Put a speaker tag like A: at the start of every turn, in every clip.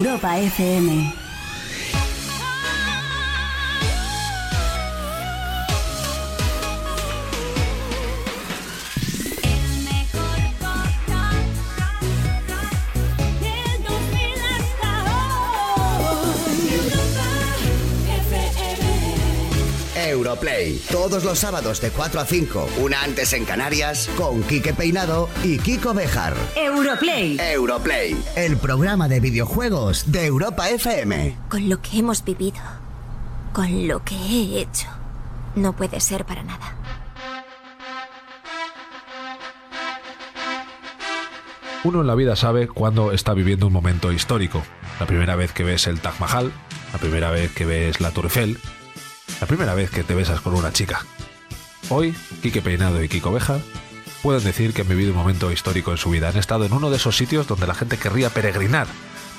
A: Europa FM.
B: Europlay. Todos los sábados de 4 a 5, una antes en Canarias, con Quique Peinado y Kiko Bejar.
A: Europlay.
B: Europlay, el programa de videojuegos de Europa FM.
C: Con lo que hemos vivido, con lo que he hecho, no puede ser para nada.
D: Uno en la vida sabe cuándo está viviendo un momento histórico. La primera vez que ves el Taj Mahal, la primera vez que ves la Tour Eiffel, la primera vez que te besas con una chica. Hoy, Quique Peinado y Kiko Beja pueden decir que han vivido un momento histórico en su vida. Han estado en uno de esos sitios donde la gente querría peregrinar,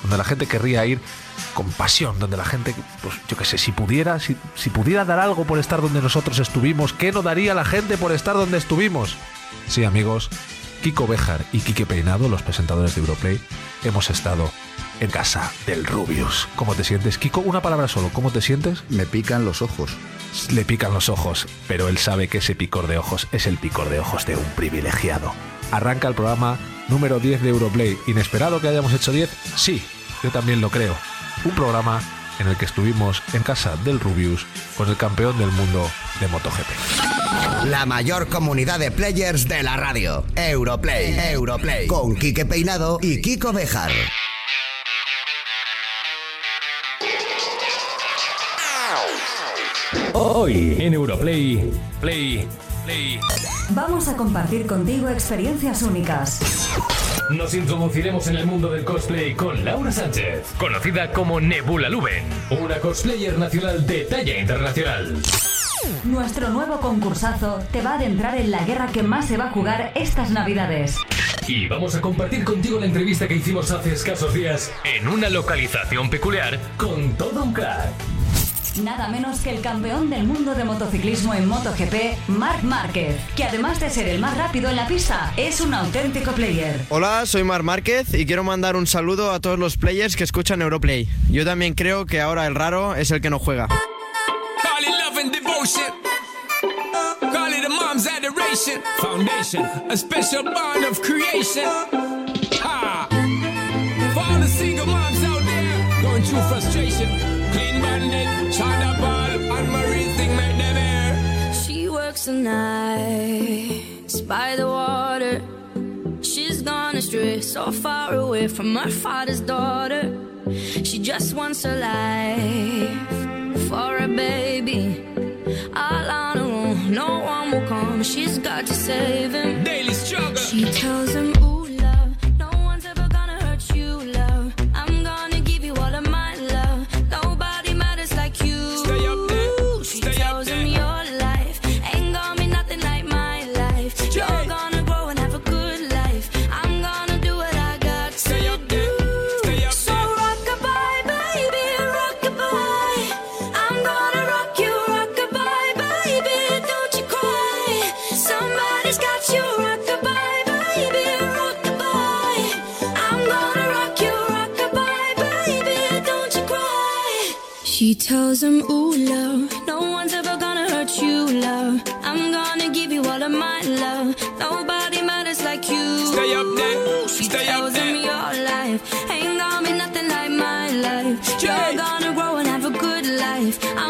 D: donde la gente querría ir con pasión, donde la gente, pues yo qué sé, si pudiera, si, si pudiera dar algo por estar donde nosotros estuvimos, ¿qué no daría la gente por estar donde estuvimos? Sí, amigos, Kiko Bejar y Quique Peinado, los presentadores de Europlay, hemos estado en casa del Rubius. ¿Cómo te sientes? Kiko, una palabra solo, ¿cómo te sientes?
E: Me pican los ojos.
D: Le pican los ojos, pero él sabe que ese picor de ojos es el picor de ojos de un privilegiado. Arranca el programa número 10 de Europlay. ¿Inesperado que hayamos hecho 10? Sí, yo también lo creo. Un programa en el que estuvimos en casa del Rubius con el campeón del mundo de MotoGP.
B: La mayor comunidad de players de la radio. Europlay. Europlay. Con Quique Peinado y Kiko Bejar.
F: Hoy en Europlay, Play, Play.
A: Vamos a compartir contigo experiencias únicas.
F: Nos introduciremos en el mundo del cosplay con Laura Sánchez, conocida como Nebula Luben, una cosplayer nacional de talla internacional.
A: Nuestro nuevo concursazo te va a adentrar en la guerra que más se va a jugar estas navidades.
F: Y vamos a compartir contigo la entrevista que hicimos hace escasos días en una localización peculiar con todo un crack.
A: Nada menos que el campeón del mundo de motociclismo en MotoGP, Marc Márquez, que además de ser el más rápido en la pista, es un auténtico player.
G: Hola, soy Mar Márquez y quiero mandar un saludo a todos los players que escuchan Europlay. Yo también creo que ahora el raro es el que no juega.
H: Call it love and devotion. Call it a mom's adoration. Foundation, a special bond of creation. Ha! For all the single moms out there going through frustration.
I: Nights by the water. She's gone astray, so far away from her father's daughter. She just wants a life for a baby. All on her own, no one will come. She's got to save him.
H: Daily struggle.
I: She tells him, She tells him, Ooh, love, no one's ever gonna hurt you, love. I'm gonna give you all of my love. Nobody matters like you.
H: Stay up there,
I: She
H: stay up
I: tells him
H: there.
I: your life ain't gonna be nothing like my life. You're gonna grow and have a good life. I'm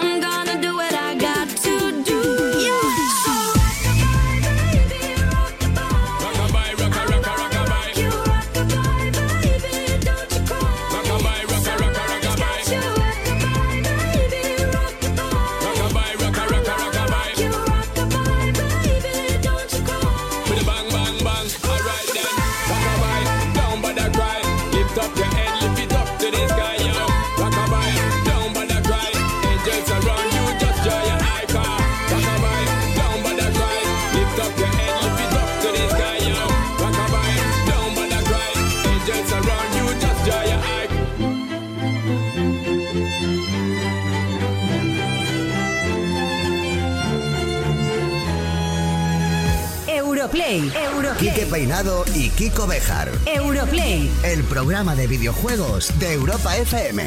B: Peinado y Kiko Bejar.
A: Europlay.
B: El programa de videojuegos de Europa FM.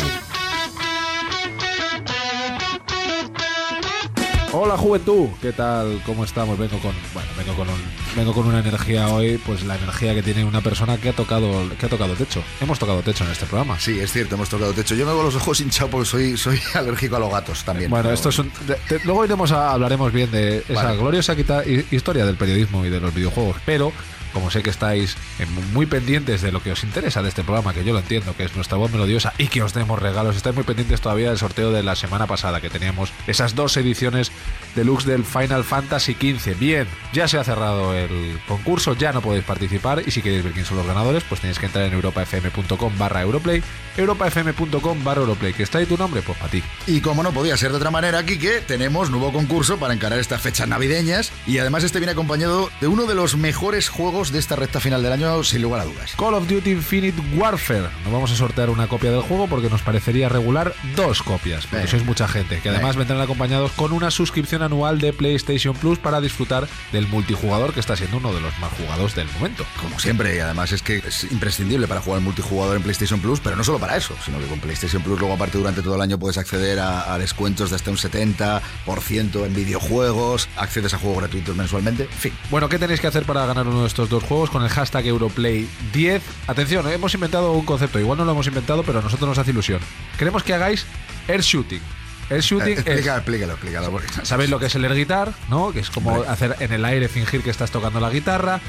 D: Hola juventud, ¿qué tal? ¿Cómo estamos? Vengo con, bueno, vengo con un, vengo con una energía hoy, pues la energía que tiene una persona que ha tocado, que ha tocado techo. Hemos tocado techo en este programa.
E: Sí, es cierto, hemos tocado techo. Yo me hago los ojos hinchados porque soy, soy alérgico a los gatos también.
D: Bueno,
E: pero-
D: esto es un, de- de- luego iremos a, hablaremos bien de esa
E: Vale.
D: gloriosa quita- historia del periodismo y de los videojuegos, pero como sé que estáis eh, muy pendientes de lo que os interesa de este programa, que yo lo entiendo, que es nuestra voz melodiosa y que os demos regalos, estáis muy pendientes todavía del sorteo de la semana pasada, que teníamos esas dos ediciones deluxe del Final Fantasy XV. Bien, ya se ha cerrado el concurso, ya no podéis participar y si queréis ver quién son los ganadores, pues tenéis que entrar en europafm.com barra Europlay, europafm.com barra Europlay, que está ahí tu nombre, pues para ti.
E: Y como no podía ser de otra manera, aquí que tenemos nuevo concurso para encarar estas fechas navideñas y además este viene acompañado de uno de los mejores juegos de esta recta final del año, sin lugar a dudas.
D: Call of Duty Infinite Warfare. No vamos a sortear una copia del juego porque nos parecería regular dos copias, porque
E: Venga.
D: sois mucha gente, que además
E: Venga.
D: vendrán acompañados con una suscripción anual de PlayStation Plus para disfrutar del multijugador que está siendo uno de los más jugados del momento.
E: Como siempre, y además es que es imprescindible para jugar multijugador en PlayStation Plus, pero no solo para eso, sino que con PlayStation Plus luego aparte durante todo el año puedes acceder a, a descuentos de hasta un 70% en videojuegos, accedes a juegos gratuitos mensualmente, en fin.
D: Bueno, ¿qué tenéis que hacer para ganar uno de estos dos juegos? Con el hashtag Europlay10. Atención, ¿eh? hemos inventado un concepto, igual no lo hemos inventado, pero a nosotros nos hace ilusión. Queremos que hagáis air shooting. Air shooting
E: Eh,
D: es...
E: explica- explícalo, explícalo. porque-
D: ¿Sabéis lo que es el air guitar? ¿No? Que es como hacer en el aire fingir que estás tocando la guitarra.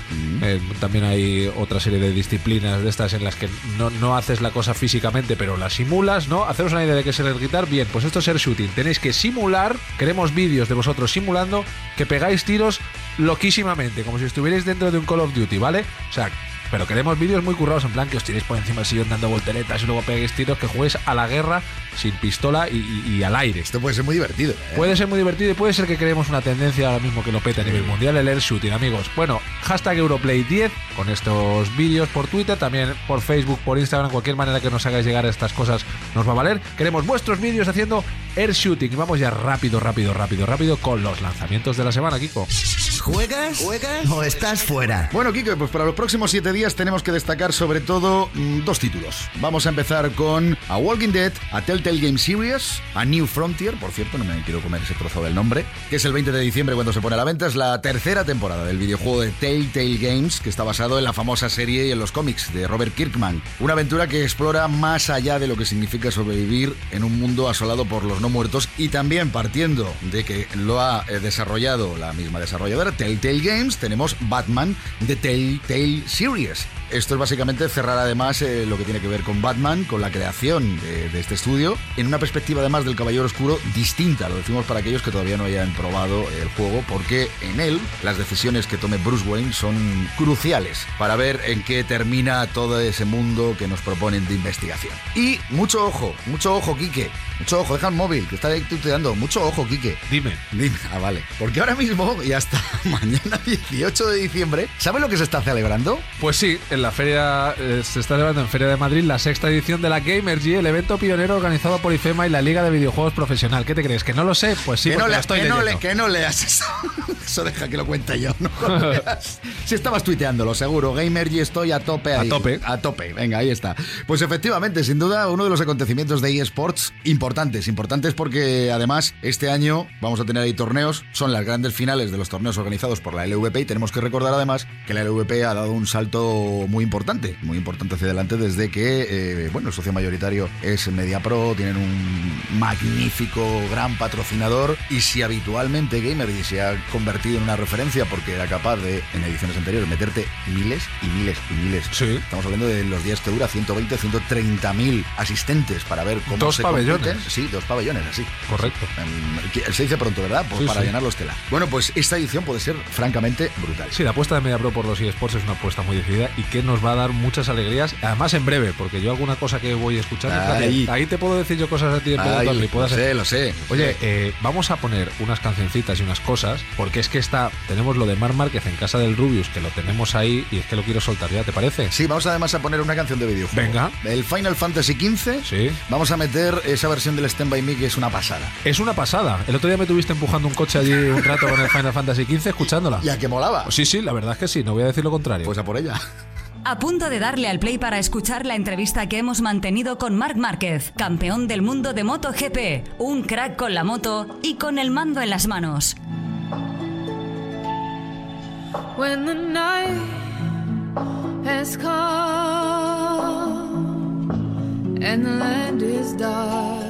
D: Eh, también hay otra serie de disciplinas de estas en las que no, no haces la cosa físicamente, pero la simulas, ¿no? Haceros una idea de qué es el air guitar. Bien, pues esto es air shooting. Tenéis que simular, queremos vídeos de vosotros simulando que pegáis tiros loquísimamente, como si estuvierais dentro de un Call of Duty, ¿vale? O sea, pero queremos vídeos muy currados, en plan que os tiréis por encima del sillón dando volteretas y luego peguéis tiros, que juguéis a la guerra sin pistola y, y- y al aire.
E: Esto puede ser muy divertido. ¿eh?
D: Puede ser muy divertido y puede ser que creemos una tendencia ahora mismo que lo pete a nivel mundial, el air shooting, amigos. Bueno, hashtag Europlay10 con estos vídeos por Twitter, también por Facebook, por Instagram, cualquier manera que nos hagáis llegar estas cosas nos va a valer. Queremos vuestros vídeos haciendo air shooting y vamos ya rápido, rápido, rápido, rápido con los lanzamientos de la semana, Kiko.
B: ¿Juegas? ¿Juegas? ¿O estás fuera?
E: Bueno, Kiko, pues para los próximos siete días tenemos que destacar sobre todo mm, dos títulos. Vamos a empezar con A Walking Dead, a Telltale Game Series, a New Frontier, por cierto, no me quiero comer ese trozo del nombre, que es el 20 de diciembre cuando se pone a la venta. Es la tercera temporada del videojuego de Telltale Games, que está basado en la famosa serie y en los cómics de Robert Kirkman. Una aventura que explora más allá de lo que significa sobrevivir en un mundo asolado por los no muertos y también partiendo de que lo ha eh, desarrollado la misma desarrolladora, Telltale Games, tenemos Batman de Telltale Series series esto es básicamente cerrar además eh, lo que tiene que ver con Batman, con la creación de, de este estudio, en una perspectiva además del Caballero Oscuro distinta. Lo decimos para aquellos que todavía no hayan probado el juego, porque en él las decisiones que tome Bruce Wayne son cruciales para ver en qué termina todo ese mundo que nos proponen de investigación. Y mucho ojo, mucho ojo, Quique. Mucho ojo, deja el móvil, que está ahí tuteando. Mucho ojo, Quique.
D: Dime.
E: Dime, ah, vale. Porque ahora mismo y hasta mañana 18 de diciembre, ¿sabe lo que se está celebrando?
D: Pues sí, en la feria eh, se está celebrando en Feria de Madrid la sexta edición de la Gamergy, el evento pionero organizado por IFEMA y la Liga de Videojuegos Profesional. ¿Qué te crees? ¿Que no lo sé? Pues sí,
E: que,
D: porque
E: no
D: lo
E: le-
D: estoy
E: que, no le- que no leas eso. Eso deja que lo cuente yo. No lo leas. Si estabas tuiteándolo, seguro. Gamergy estoy a tope ahí.
D: A tope.
E: A tope. Venga, ahí está. Pues efectivamente, sin duda, uno de los acontecimientos de eSports importantes. Importantes porque además este año vamos a tener ahí torneos. Son las grandes finales de los torneos organizados por la LVP y tenemos que recordar además que la LVP ha dado un salto muy importante. Muy importante hacia adelante desde que, eh, bueno, el socio mayoritario es MediaPro. Tienen un magnífico, gran patrocinador. Y si habitualmente Gamergy se ha convertido en una referencia porque era capaz de, en ediciones anteriores, meterte miles y miles y miles.
D: Sí.
E: Estamos hablando de los días que dura 120, 130 mil asistentes para ver cómo
D: Dos
E: se
D: pabellones.
E: compiten. Sí, dos pabellones, así.
D: Correcto.
E: Em, Se dice pronto, ¿verdad? Pues
D: Sí,
E: para
D: sí.
E: llenarlo estela. Bueno, pues esta edición puede ser francamente brutal.
D: Sí, la apuesta de MediaPro por los eSports es una apuesta muy decidida y que nos va a dar muchas alegrías, además en breve, porque yo alguna cosa que voy escuchando, fíjate,
E: Ahí.
D: ahí te puedo decir yo cosas a ti de preguntarle y puedas-
E: lo sé, lo sé.
D: Oye, eh, vamos a poner unas cancioncitas y unas cosas, porque es que está, tenemos lo de Mar Márquez en casa del Rubius, que lo tenemos ahí y es que lo quiero soltar ya, ¿te parece?
E: Sí, vamos además a poner una canción de videojuego.
D: Venga.
E: El Final Fantasy XV.
D: Sí.
E: Vamos a meter esa versión del Stand By Me que es una pasada.
D: Es una pasada. El otro día me tuviste empujando un coche allí un rato con el Final Fantasy XV escuchándola.
E: Ya que molaba.
D: Sí, sí, la verdad es que sí, no voy a decir lo contrario.
E: Pues a por ella.
A: A punto de darle al play para escuchar la entrevista que hemos mantenido con Marc Márquez, campeón del mundo de MotoGP, un crack con la moto y con el mando en las manos.
J: when the night has come and the land is dark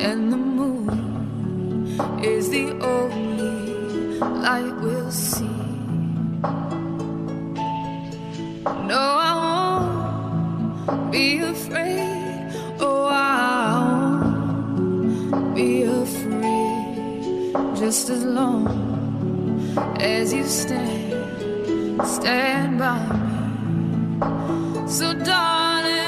J: and the moon is the only light we'll see. No, I won't be afraid. Oh, I won't be afraid just as long as you stand, stand by me. So, darling,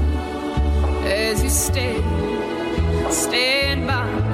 J: stay, stand by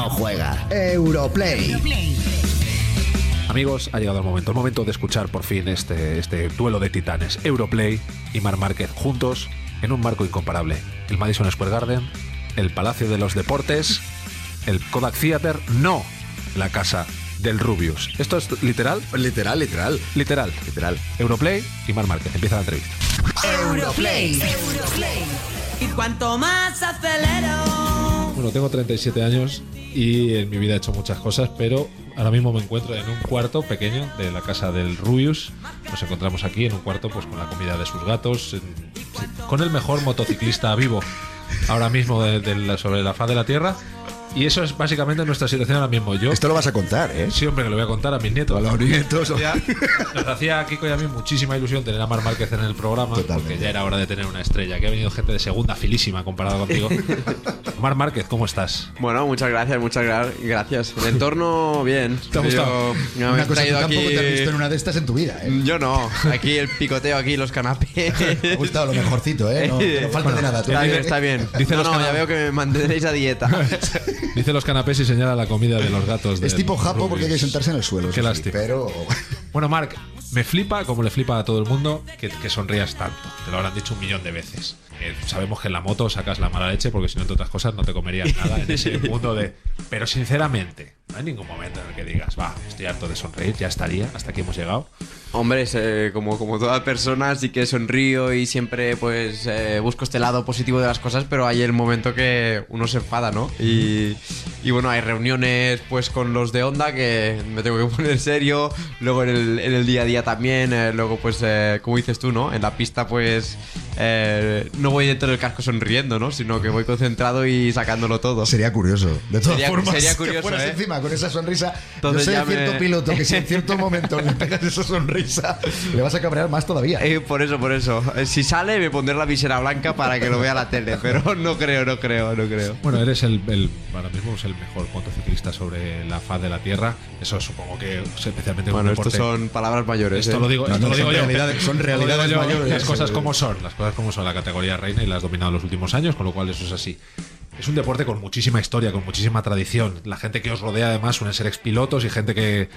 B: no juega. Europlay.
D: Amigos, ha llegado el momento, el momento de escuchar por fin este, este duelo de titanes, Europlay y Mar Márquez juntos en un marco incomparable. El Madison Square Garden, el Palacio de los Deportes, el Kodak Theater, no la casa del Rubius. ¿Esto es literal?
E: Literal, literal.
D: Literal.
E: Literal.
D: Europlay y Mar Márquez. Empieza la entrevista.
A: Europlay.
K: Y cuanto más acelero.
D: Bueno, tengo 37 años y en mi vida he hecho muchas cosas, pero ahora mismo me encuentro en un cuarto pequeño de la casa del Rubius. Nos encontramos aquí en un cuarto pues con la comida de sus gatos, con el mejor motociclista vivo ahora mismo sobre la faz de la Tierra. Y eso es básicamente nuestra situación ahora mismo. Yo
E: Esto lo vas a contar, ¿eh?
D: Sí, hombre, que lo voy a contar a mis nietos.
E: A los nietos.
D: Nos hacía, nos hacía a Kiko y a mí muchísima ilusión tener a Mar Márquez en el programa, porque ya era hora de tener una estrella. Que ha venido gente de segunda filísima comparado contigo. Mar Márquez, ¿cómo estás?
G: Bueno, muchas gracias, muchas gra- gracias. El entorno, bien.
D: ¿Te ha gustado?
G: Yo- me
E: Una cosa que tampoco
G: aquí-
E: te has visto en una de estas en tu vida, ¿eh?
G: Yo no. Aquí el picoteo, aquí los canapés.
E: Me ha gustado lo mejorcito, ¿eh? No, no falta de nada. tú.
G: Está bien, está bien.
D: Dice
G: no, no, ya veo que me mantendréis a dieta.
D: Dice los canapés y señala la comida de los gatos.
E: Es
D: del
E: tipo japo porque hay que sentarse en el suelo.
D: Qué lástima.
E: Pero
D: Bueno, Marc, me flipa, como le flipa a todo el mundo, que, que sonrías tanto. Te lo habrán dicho un millón de veces. Eh, sabemos que en la moto sacas la mala leche porque si no, entre otras cosas, no te comerías nada en ese mundo de... Pero sinceramente, no hay ningún momento en el que digas, va, estoy harto de sonreír, ya estaría, hasta aquí hemos llegado.
G: Hombre, es, eh, como, como toda persona, sí que sonrío y siempre pues eh, busco este lado positivo de las cosas, pero hay el momento que uno se enfada, ¿no? Y, y bueno, hay reuniones pues con los de Onda que me tengo que poner serio, luego en el, en el día a día también, eh, luego pues eh, como dices tú, ¿no? En la pista pues eh, no voy dentro del casco sonriendo, ¿no? Sino que voy concentrado y sacándolo todo.
E: Sería curioso. De todas
G: Sería-
E: formas,
G: sería
E: que
G: curioso,
E: fueras
G: ¿eh?
E: encima con esa sonrisa.
G: Entonces
E: yo sé de cierto
G: me-
E: piloto que si en cierto momento le pegas esa sonrisa, le vas a cabrear más todavía.
G: Eh, por eso, por eso. Eh, Si sale, me pondré la visera blanca para que lo vea la tele, pero no creo, no creo, no creo.
D: Bueno, eres el, el- ahora mismo es el mejor motociclista sobre la faz de la Tierra. Eso supongo que especialmente
G: Bueno, estos son palabras mayores.
D: Esto
G: ¿eh?
D: lo digo,
E: No,
D: esto
E: no,
D: lo digo
E: son
D: yo.
E: realidades- son realidades
D: yo.
E: mayores.
D: Las cosas como son, las cosas como son. La categoría reina y la has dominado en los últimos años, con lo cual eso es así. Es un deporte con muchísima historia, con muchísima tradición. La gente que os rodea además suelen ser expilotos y gente que...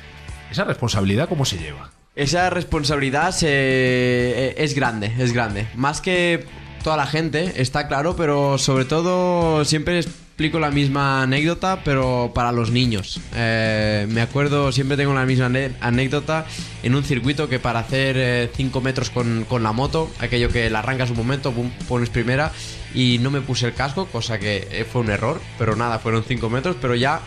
D: Esa responsabilidad, ¿cómo se lleva?
G: Esa responsabilidad se- eh, es grande, es grande. Más que toda la gente, está claro, pero sobre todo siempre explico la misma anécdota, pero para los niños. Eh, me acuerdo, siempre tengo la misma anécdota en un circuito que para hacer 5 metros con, con la moto, aquello que la arrancas un momento, pones primera y no me puse el casco, cosa que eh, fue un error, pero nada, fueron 5 metros, pero ya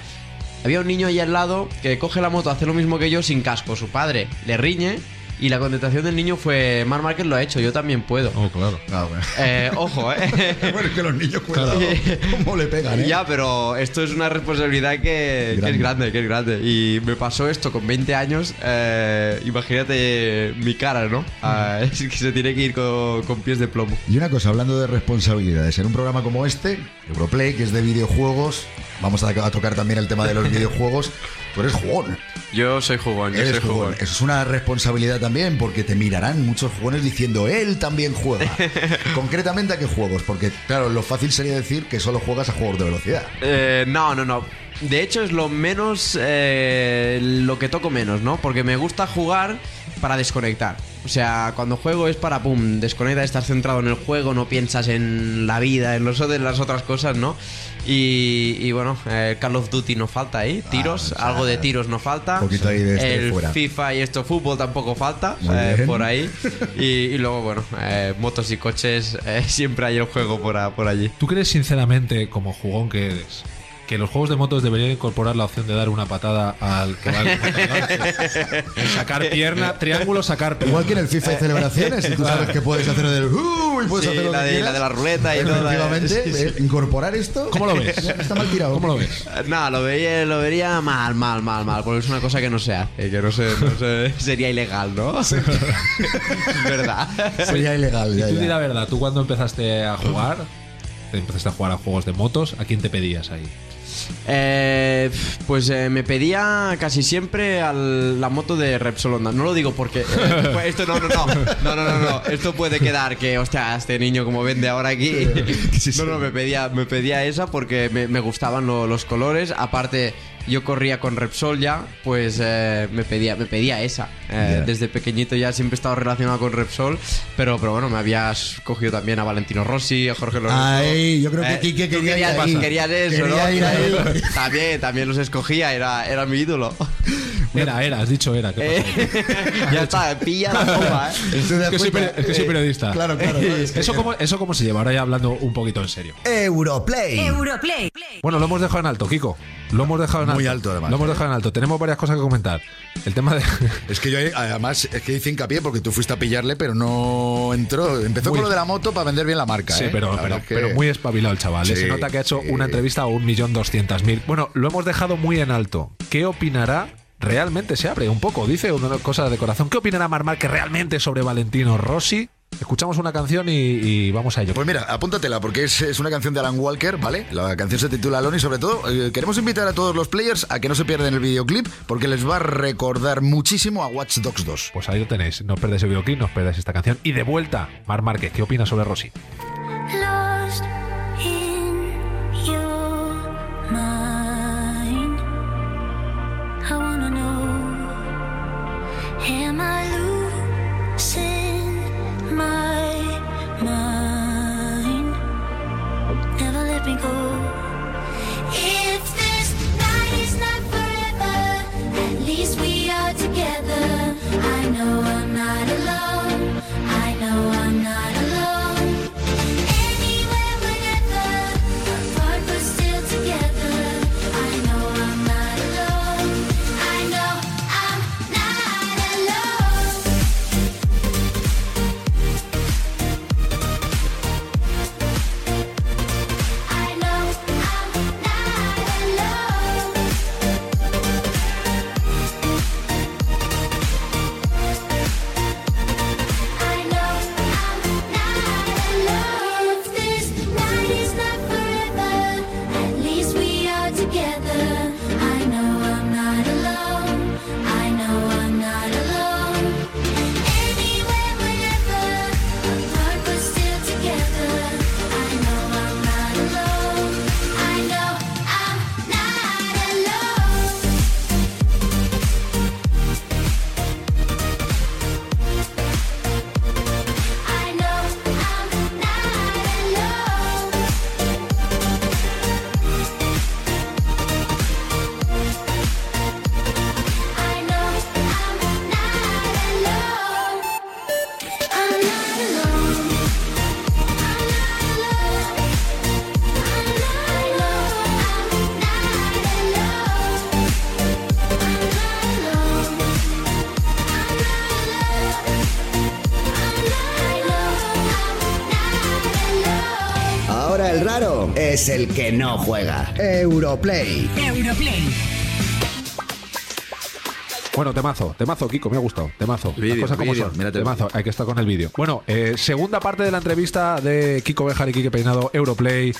G: había un niño ahí al lado que coge la moto, hace lo mismo que yo sin casco. Su padre le riñe y la contestación del niño fue: Mar Márquez lo ha hecho, yo también puedo.
D: Oh, claro.
E: Ah, bueno.
G: Eh, ojo, eh.
E: Bueno, es que los niños, cuidado, cómo le pegan, ¿eh?
G: Ya, pero esto es una responsabilidad que, que es
E: Grande.
G: grande, que es grande. Y me pasó esto con 20 años. eh, imagínate mi cara, ¿no? Ah, es que se tiene que ir con, con pies de plomo.
E: Y una cosa, hablando de responsabilidades, en un programa como este, Europlay, que es de videojuegos, vamos a, a tocar también el tema de los videojuegos, tú eres jugón.
G: Yo soy jugón, yo
E: Eres
G: soy
E: jugón.
G: jugón.
E: Eso es una responsabilidad también, porque te mirarán muchos jugones diciendo, él también juega. Concretamente, ¿a qué juegos? Porque, claro, lo fácil sería decir que solo juegas a juegos de velocidad.
G: Eh, no, no, no. De hecho es lo menos, eh, lo que toco menos, ¿no? Porque me gusta jugar para desconectar. O sea, cuando juego es para, pum, desconecta, estás centrado en el juego, no piensas en la vida, en, los, en las otras cosas, ¿no? Y, y bueno, eh, Call of Duty no falta ahí, tiros,
E: o sea,
G: algo de tiros no falta.
E: un poquito ahí de este
G: el
E: fuera.
G: FIFA y esto fútbol tampoco falta, eh, por ahí. Y, y luego, bueno, eh, motos y coches, eh, siempre hay el juego por, a- por allí.
D: ¿Tú crees sinceramente, como jugón que eres, que los juegos de motos deberían incorporar la opción de dar una patada al que va al Sacar pierna, triángulo, sacar pierna.
E: Igual que en el FIFA hay celebraciones, y tú sabes que puedes hacer del uh, y puedes
G: Sí,
E: hacer
G: la de- la de la ruleta y todo,
E: Efectivamente,
G: eh, sí,
E: incorporar esto.
D: ¿Cómo lo ves?
E: Está mal tirado.
D: ¿Cómo lo ves?
G: No, lo vería, lo vería mal, mal, mal, mal, porque es una cosa que no se hace, que no se, no se- sería ilegal, ¿no? es verdad.
E: Sería ilegal. Ya,
D: Tú
E: ya.
D: di la verdad, tú cuando empezaste a jugar, te empezaste a jugar a juegos de motos, ¿a quién te pedías ahí?
G: Eh, pues eh, me pedía casi siempre al- la moto de Repsol Honda. No lo digo porque eh, pues esto no, no, no, no, no, no, no. Esto puede quedar que, hostia, este niño como vende ahora aquí. No, no, me pedía, me pedía esa porque me, me gustaban lo- los colores. Aparte, yo corría con Repsol ya, pues eh, me pedía, me pedía esa. Eh. Desde pequeñito ya siempre he estado relacionado con Repsol, pero, pero bueno, me habías cogido también a Valentino Rossi, a Jorge Lorenzo.
E: Ay, yo creo que
G: Eh,
E: Quique
G: tú
E: quería ir
G: querías,
E: ahí.
G: querías eso,
E: Quería
G: ¿no?
E: ir ahí.
G: también, también los escogía, era, era mi ídolo.
D: Era, era, has dicho era. ¿qué
G: Eh, ya está, pilla la toma, ¿eh?
E: ¿Te das
D: Es que soy,
E: cuenta?
D: peri- es que soy periodista.
E: Claro, claro.
D: ¿Eso cómo, ¿Eso cómo se lleva? Ahora ya hablando un poquito en serio.
B: Europlay.
A: Europlay.
D: Bueno, lo hemos dejado en alto, Kiko. Lo hemos dejado en alto.
E: Muy alto, además.
D: Lo hemos dejado en alto. Tenemos varias cosas que comentar. El tema de.
E: Es que yo además es que hice hincapié porque tú fuiste a pillarle, pero no entró. Empezó
D: Muy-
E: con lo de la moto para vender bien la marca.
D: Sí,
E: ¿eh?
D: pero,
E: La
D: pero,
E: verdad es que-
D: pero muy espabilado el chaval. ¿eh?
E: Sí,
D: Se nota que ha hecho
E: sí.
D: una entrevista a un millón doscientas mil. Bueno, lo hemos dejado muy en alto. ¿Qué opinará? Realmente se abre un poco, dice una cosa de corazón. ¿Qué opinará Marmar que realmente sobre Valentino Rossi? Escuchamos una canción y, y vamos a ello.
E: Pues mira, apúntatela porque es, es una canción de Alan Walker, ¿vale? La canción se titula Alone y sobre todo eh, queremos invitar a todos los players a que no se pierdan el videoclip porque les va a recordar muchísimo a Watch Dogs 2.
D: Pues ahí lo tenéis. No os perdáis el videoclip, no os perdáis esta canción. Y de vuelta, Mar Márquez, ¿qué opina sobre Rossi?
B: Es el que no juega. Europlay.
A: Europlay.
D: Bueno, temazo, temazo, Kiko, me ha gustado. Temazo. Las
E: Vídeo,
D: cosas como
E: vídeo,
D: son.
E: mírate.
D: Temazo, hay que estar con el vídeo. Bueno, eh, segunda parte de la entrevista de Kiko Bejar y Kike Peinado, Europlay,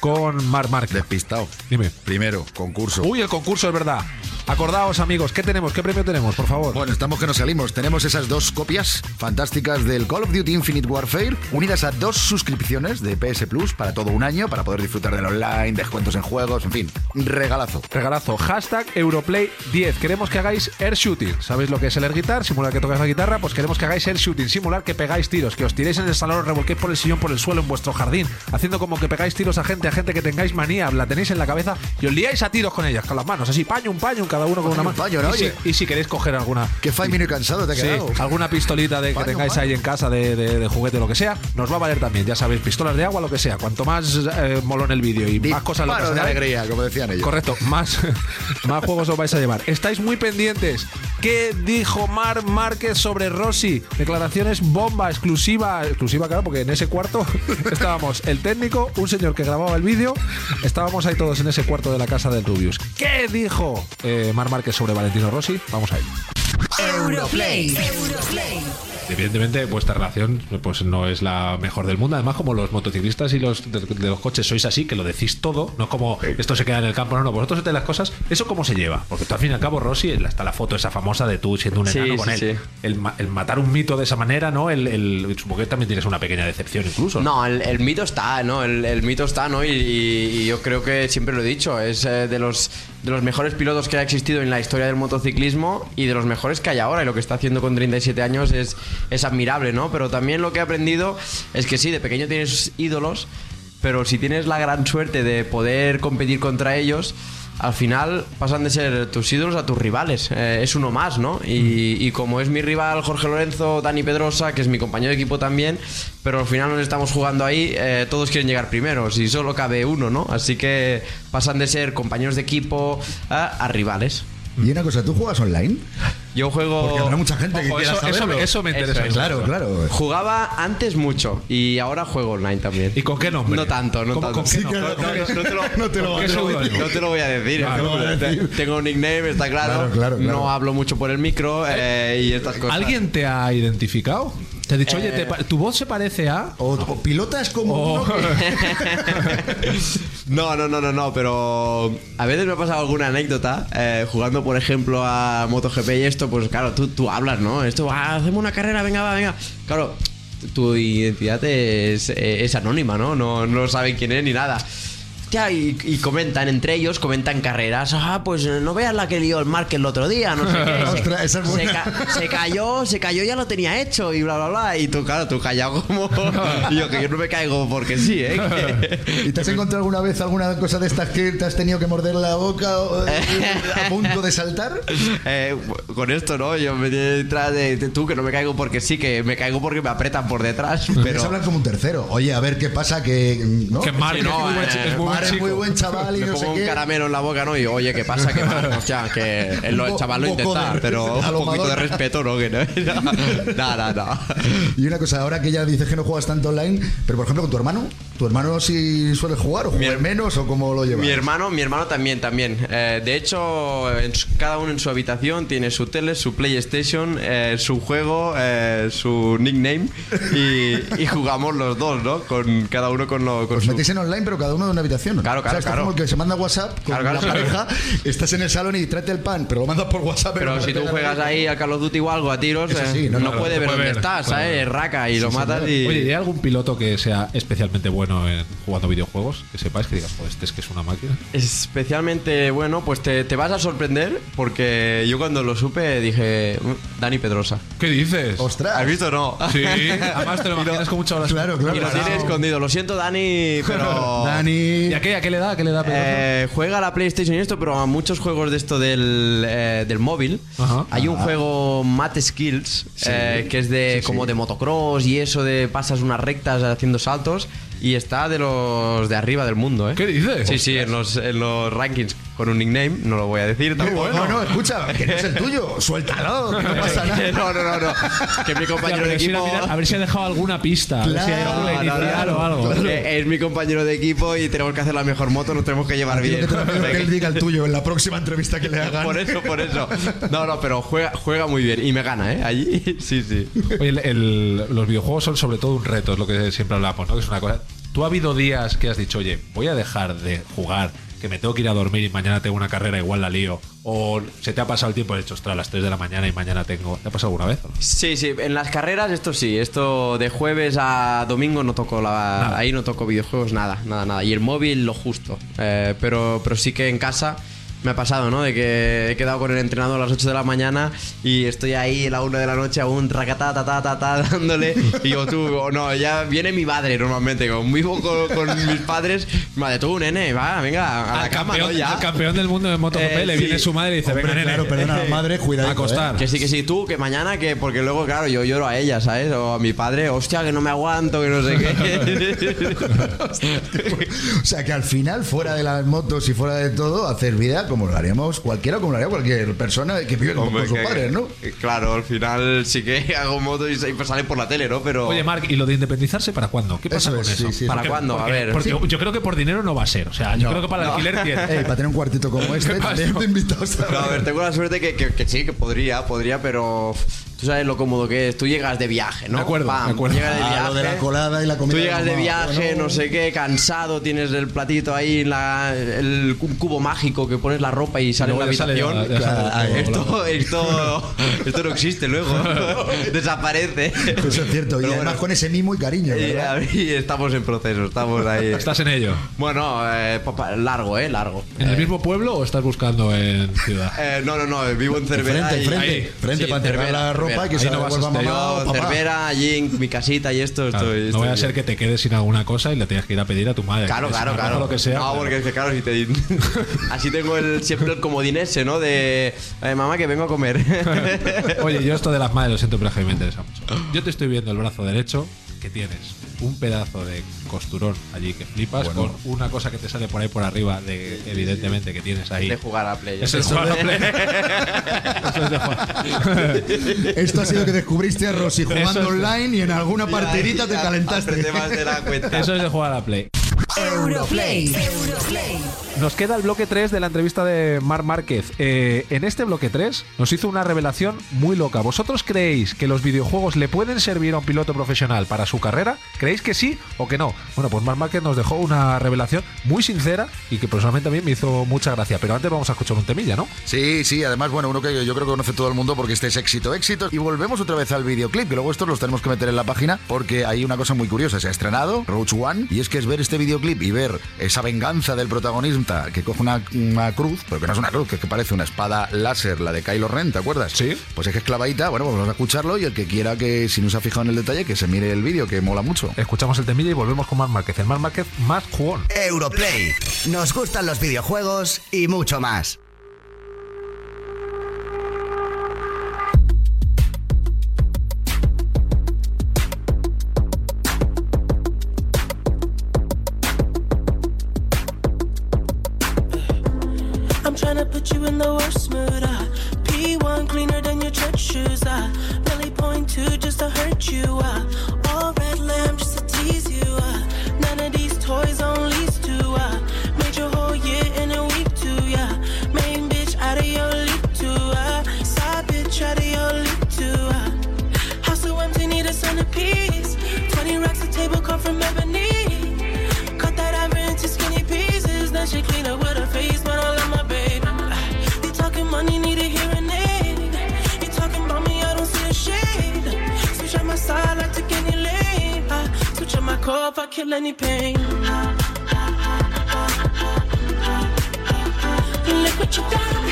D: con Mar Márquez.
E: Despistado.
D: Dime.
E: Primero, concurso.
D: Uy, el concurso es verdad. Acordaos, amigos, ¿qué tenemos? ¿Qué premio tenemos, por favor?
E: Bueno, estamos que nos salimos. Tenemos esas dos copias fantásticas del Call of Duty Infinite Warfare, unidas a dos suscripciones de PS Plus para todo un año, para poder disfrutar del online, descuentos en juegos, en fin, regalazo.
D: Regalazo. Hashtag Europlay10. Queremos que hagáis air shooting. ¿Sabéis lo que es el air guitar? Simular que tocáis la guitarra. Pues queremos que hagáis air shooting. Simular que pegáis tiros. Que os tiréis en el salón, os revolquéis por el sillón, por el suelo, en vuestro jardín. Haciendo como que pegáis tiros a gente, a gente que tengáis manía. La tenéis en la cabeza y os liáis a tiros con ellas, con las manos. Así, paño, un paño, cada uno con una mano.
E: ¿no?
D: y, si,
E: Oye.
D: y si queréis coger alguna.
E: Qué fine y cansado te ha
D: Sí,
E: quedado.
D: alguna pistolita de que
E: Paño,
D: tengáis
E: paño.
D: ahí en casa de, de- de juguete o lo que sea, nos va a valer también. Ya sabéis, pistolas de agua, lo que sea. Cuanto más eh, molón el vídeo y más cosas lo
E: Disparos de alegría, como decían ellos.
D: Correcto, más, más juegos os vais a llevar. Estáis muy pendientes. ¿Qué dijo Mar Márquez sobre Rossi? Declaraciones bomba, exclusiva, exclusiva, claro, porque en ese cuarto estábamos el técnico, un señor que grababa el vídeo, estábamos ahí todos en ese cuarto de la casa del Rubius. ¿Qué dijo eh, Mar Márquez sobre Valentino Rossi? Vamos a ello.
A: Europlay.
D: Evidentemente, vuestra relación pues no es la mejor del mundo. Además, como los motociclistas y los de, de los coches sois así, que lo decís todo, no como esto se queda en el campo, no, no, vosotros hacéis las cosas. ¿Eso cómo se lleva? Porque tú, al fin y al cabo, Rossi, está la foto esa famosa de tú siendo un
G: Sí,
D: enano con
G: sí,
D: él.
G: sí.
D: El, ma- el matar un mito de esa manera, ¿no? El, el, supongo que también tienes una pequeña decepción incluso.
G: No, el, el mito está, ¿no? El, el mito está, ¿no? Y, y- y yo creo que siempre lo he dicho, es eh, de los de los mejores pilotos que ha existido en la historia del motociclismo y de los mejores que hay ahora. Y lo que está haciendo con 37 años es, es admirable, ¿no? Pero también lo que he aprendido es que sí, de pequeño tienes ídolos, pero si tienes la gran suerte de poder competir contra ellos, al final pasan de ser tus ídolos a tus rivales. Eh, es uno más, ¿no? Y, y como es mi rival Jorge Lorenzo, Dani Pedrosa, que es mi compañero de equipo también, pero al final nos estamos jugando ahí, eh, todos quieren llegar primeros y solo cabe uno, ¿no? Así que pasan de ser compañeros de equipo a, a rivales.
E: Y una cosa, ¿tú juegas online?
G: Yo juego...
E: Porque habrá mucha gente que quiera
D: eso, eso,
E: saberlo.
D: eso me interesa.
G: Eso es.
E: Claro, claro.
G: Jugaba antes mucho y ahora juego online también.
D: ¿Y con qué nombre?
G: No tanto, no
D: ¿Cómo-
G: tanto. No, no te lo, voy a decir.
D: Claro,
G: no te lo voy a decir. Tengo un nickname, está claro.
E: Claro, claro, claro.
G: No hablo mucho por el micro eh, y estas cosas.
D: ¿Alguien te ha identificado? ¿Te ha dicho, oye, te pa- tu voz se parece a...?
E: O, o pilotas como
D: Oh.
E: uno que-
G: No, no, no, no, no, pero a veces me ha pasado alguna anécdota eh, jugando, por ejemplo, a MotoGP y esto, pues claro, tú, tú hablas, ¿no? Esto, ah, hacemos una carrera, venga, va, venga. Claro, tu identidad es, es anónima, ¿no? ¿no? No saben quién es ni nada. Hostia, y, y comentan entre ellos, comentan carreras. Ah, pues no veas la que lió el Márquez el otro día, no sé qué. Se-
E: Ostras, esa es
G: se,
E: buena.
G: ca- se cayó, se cayó, ya lo tenía hecho y bla, bla, bla. Y tú, claro, tú callado como. Y yo, que yo no me caigo porque sí, ¿eh? Que-
E: ¿Y te has encontrado alguna vez alguna cosa de estas que te has tenido que morder la boca o, eh, a punto de saltar?
G: Eh, con esto, ¿no? Yo me detrás de, de tú, que no me caigo porque sí, que me caigo porque me apretan por detrás.
E: Pero
G: Pero.
E: hablan como un tercero. Oye, a ver qué pasa, que. ¿no?
D: Que
G: Sí,
D: es
G: no,
D: muy buen
G: eh,
D: es muy
E: Mar es muy buen chaval y
G: Me
E: no sé
G: pongo un
E: qué.
G: caramelo en la boca, ¿no? Y oye, ¿qué pasa? ¿Qué pasa? Hostia, que el,
E: bo-
G: chaval lo intenta, pero un poquito de respeto, ¿no? Que no, no, no.
E: Y una cosa, ahora que ya dices que no juegas tanto online, pero por ejemplo con tu hermano, ¿tu hermano si suele jugar o juega menos o cómo lo llevas?
G: Mi hermano, mi hermano también, también. Eh, de hecho, en cada uno en su habitación tiene su tele, su PlayStation, eh, su juego, eh, su nickname y, y jugamos los dos, ¿no? Con cada uno con lo con su-
E: metéis en online, pero cada uno de una habitación.
G: Claro, claro,
E: o sea,
G: claro.
E: como el que se manda WhatsApp con
G: Claro, claro.
E: la pareja, estás en el salón y tráete el pan, pero lo mandas por WhatsApp.
G: Pero
E: no
G: si tú juegas ahí a Call of Duty o algo a tiros, eh,
E: sí, no,
G: no,
E: no,
G: puede ver dónde
D: ver,
G: estás, ¿sabes?
D: ver.
G: Es raca y lo matas y...
D: Oye, ¿y hay algún piloto que sea especialmente bueno en jugando videojuegos? Que sepáis que digas, pues este es que es una máquina.
G: Especialmente bueno, pues te, te vas a sorprender porque yo cuando lo supe dije, "Mm, Dani Pedrosa.
D: ¿Qué dices?
E: ¡Ostras!
G: ¿Has visto o no?
D: Sí, además te lo imaginas con muchas horas.
E: Claro, claro.
G: Y lo tiene escondido. Lo siento, Dani, pero...
E: Dani.
D: ¿Y a qué, a qué le da? ¿A qué le da?
G: Eh, juega a la PlayStation y esto, pero a muchos juegos de esto del, eh, del móvil.
D: Ajá.
G: Hay un juego Mat Skills, eh, que es de como de motocross y eso de pasas unas rectas haciendo saltos. y está de los de arriba del mundo, ¿eh?
D: ¿Qué dices?
G: Sí, sí, en los, en los rankings con un nickname, no lo voy a decir tampoco.
E: No, no, escucha, que no es el tuyo. Suéltalo, que no pasa nada.
G: no, no, no, no. Que mi compañero de equipo.
L: mirar- a ver si ha dejado alguna pista. A ver si hay
E: Claro,
L: alguna
G: No, no,
L: inicial
G: no,
L: o algo.
G: Eh, Es mi compañero de equipo y tenemos que hacer la mejor moto, nos tenemos que llevar bien.
E: que que él diga el tuyo en la próxima entrevista que le hagan.
G: Por eso, por eso. No, no, pero juega, juega muy bien y me gana, ¿eh? Allí, sí, sí.
D: Oye, el- el- los videojuegos son sobre todo un reto, es lo que siempre hablamos, ¿no? Que es una cosa. ¿Tú ha habido días que has dicho, oye, voy a dejar de jugar, que me tengo que ir a dormir y mañana tengo una carrera, igual la lío? ¿O se te ha pasado el tiempo y has dicho, ostras, a las 3 de la mañana y mañana tengo. ¿Te ha pasado alguna vez? no?
G: Sí, sí, en las carreras esto sí, esto de jueves a domingo no toco la, ahí no toco videojuegos, nada, nada, nada. Y el móvil lo justo. Eh, pero, pero sí que en casa me ha pasado, ¿no? De que he quedado con el entrenador a las 8 de la mañana y estoy ahí a la 1 de la noche aún racatá, ta, ta, ta, ta, dándole. Y digo, tú, o no, ya viene mi madre normalmente, como vivo con, con mis padres. Madre, tú, nene, va, venga, a la
D: Al
G: cama,
D: campeón,
G: ¿no? Ya.
D: al campeón del mundo de MotoGP
G: Eh,
D: le
G: sí.
D: viene su madre y dice,
E: Hombre,
D: venga, nene,
E: claro, perdona, madre, cuidadito,
D: a acostar.
G: Que sí, que sí, tú, que mañana, que porque luego, claro, yo lloro a ella, ¿sabes? O a mi padre, hostia, que no me aguanto, que no sé qué.
E: O sea que al final, fuera de las motos y fuera de todo, hacer vida como lo haríamos cualquiera, como lo haría cualquier persona que vive con,
G: Hombre,
E: con sus
G: que-
E: padres, ¿no?
G: Claro, al final sí que hago moto y sale por la tele, ¿no? Pero.
D: Oye, Mark, ¿y lo de independizarse para cuándo? ¿Qué pasa
E: Eso
D: con
E: es,
D: eso?
E: sí, sí.
G: ¿Para
D: Porque-
G: cuándo? A ver.
D: Porque yo creo que por dinero no va a ser. O sea, yo creo que para el alquiler tiene.
E: Ey, para tener un cuartito como este,
D: ¿Qué
E: también te invitados a
G: No, a ver, tengo la suerte que, que- que sí, que podría, podría, pero tú sabes lo cómodo que es. Tú llegas de viaje, ¿no?
D: De acuerdo, de acuerdo.
G: Llegas de
E: Ah,
G: viaje.
E: lo de la colada y la comida
G: Tú llegas de viaje, no sé qué, cansado, tienes el platito ahí, la, el un cubo mágico que pones la ropa y sale
D: sale
G: habitación.
D: ya- ya sale
E: Claro,
D: todo
G: esto, esto, esto no existe luego. Desaparece.
E: Eso es cierto, y además
G: bueno,
E: con ese mimo y cariño,
G: y,
E: ¿verdad?
G: y estamos en proceso, estamos ahí.
D: ¿Estás en ello?
G: Bueno, eh, largo, eh, largo.
D: ¿En el mismo pueblo o estás buscando en ciudad?
G: Eh, no, no, no, vivo en Cervera.
E: Frente,
G: y-
E: frente,
G: ahí.
E: frente
G: Sí,
E: para enterrar
G: Cervera,
E: la ropa y que se
G: no vas
E: mamá o.
G: Cervera, allí en mi casita y esto,
D: Claro,
G: estoy,
D: no vaya a ser que te quedes sin alguna cosa y le tengas que ir a pedir a tu madre.
G: Claro, claro, claro.
D: Lo que sea,
G: no, porque es que claro, si te así tengo el siempre el comodín ese, ¿no? De eh, mamá que vengo a comer.
D: Oye, yo esto de las madres lo siento, pero es que me interesa mucho. Yo te estoy viendo el brazo derecho que tienes un pedazo de costurón allí que flipas con una cosa que te sale por ahí por arriba de evidentemente que tienes ahí.
G: de jugar a play.
D: Eso es jugar a Play. Eso es de jugar.
E: Esto ha sido que descubriste a Rosy jugando
D: es-
E: online y en alguna
G: Ya,
E: partidita te calentaste.
G: aprende más de la cuenta.
D: Eso es de jugar a Play.
A: Europlay.
D: Nos queda el bloque 3 de la entrevista de Marc Márquez. Eh, en este bloque 3 nos hizo una revelación muy loca. ¿Vosotros creéis que los videojuegos le pueden servir a un piloto profesional para su carrera? ¿Creéis que sí o que no? Bueno, pues Marc Márquez nos dejó una revelación muy sincera y que personalmente a mí me hizo mucha gracia. Pero antes vamos a escuchar un temilla, ¿no?
E: Sí, sí, además, bueno, uno que yo creo que conoce todo el mundo porque este es éxito, éxito. Y volvemos otra vez al videoclip, que luego estos los tenemos que meter en la página porque hay una cosa muy curiosa. Se ha estrenado Roach One y es que es ver este videoclip y ver esa venganza del que coge una, una cruz, pero que no es una cruz, que, es que parece una espada láser, la de Kylo Ren, ¿te acuerdas?
D: Sí.
E: Pues es que es clavadita, bueno, pues vamos a escucharlo y el que quiera que, si no se ha fijado en el detalle, que se mire el vídeo, que mola mucho.
D: Escuchamos el temilla y volvemos con Marc Márquez. El Marc Márquez más jugón.
B: Europlay. Nos gustan los videojuegos y mucho más.
M: Put you in the worst mood. Uh. P1 cleaner than your church shoes. Uh. Really point two just to hurt you. Uh. Kill any pain. Look what you done.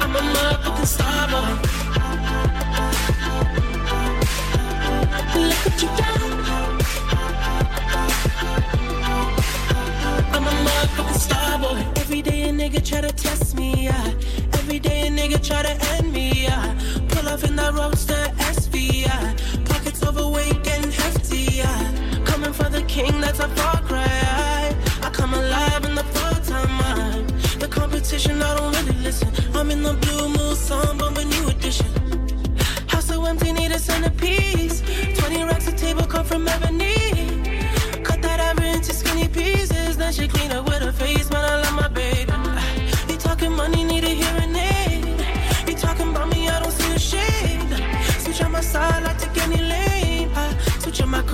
M: I'm a motherfucking star boy. Look what you done. I'm a motherfucking star boy. Every day a nigga try to test me, yeah. Every day a nigga try to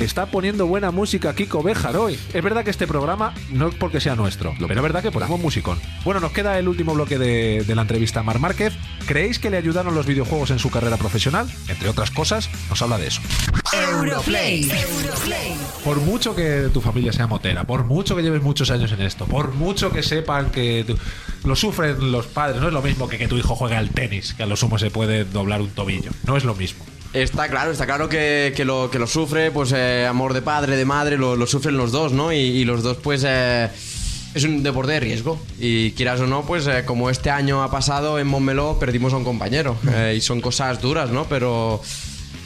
D: Está poniendo buena música Kiko Bejar hoy. Es verdad que este programa no es porque sea nuestro, pero es verdad que ponemos musicón. Bueno, nos queda el último bloque de, de la entrevista a Mar Márquez. ¿Creéis que le ayudaron los videojuegos en su carrera profesional? Entre otras cosas, nos habla de eso.
A: Europlay.
D: Por mucho que tu familia sea motera, por mucho que lleves muchos años en esto, por mucho que sepan que lo sufren los padres, no es lo mismo que que tu hijo juegue al tenis, que a lo sumo se puede doblar un tobillo. No es lo mismo.
G: Está claro, está claro que, que lo, que lo sufre, pues eh, amor de padre, de madre, lo, lo sufren los dos, ¿no? Y, y los dos, pues, eh, es un deporte de riesgo. Y quieras o no, pues, eh, como este año ha pasado en Montmeló, perdimos a un compañero. Y son cosas duras, ¿no? Pero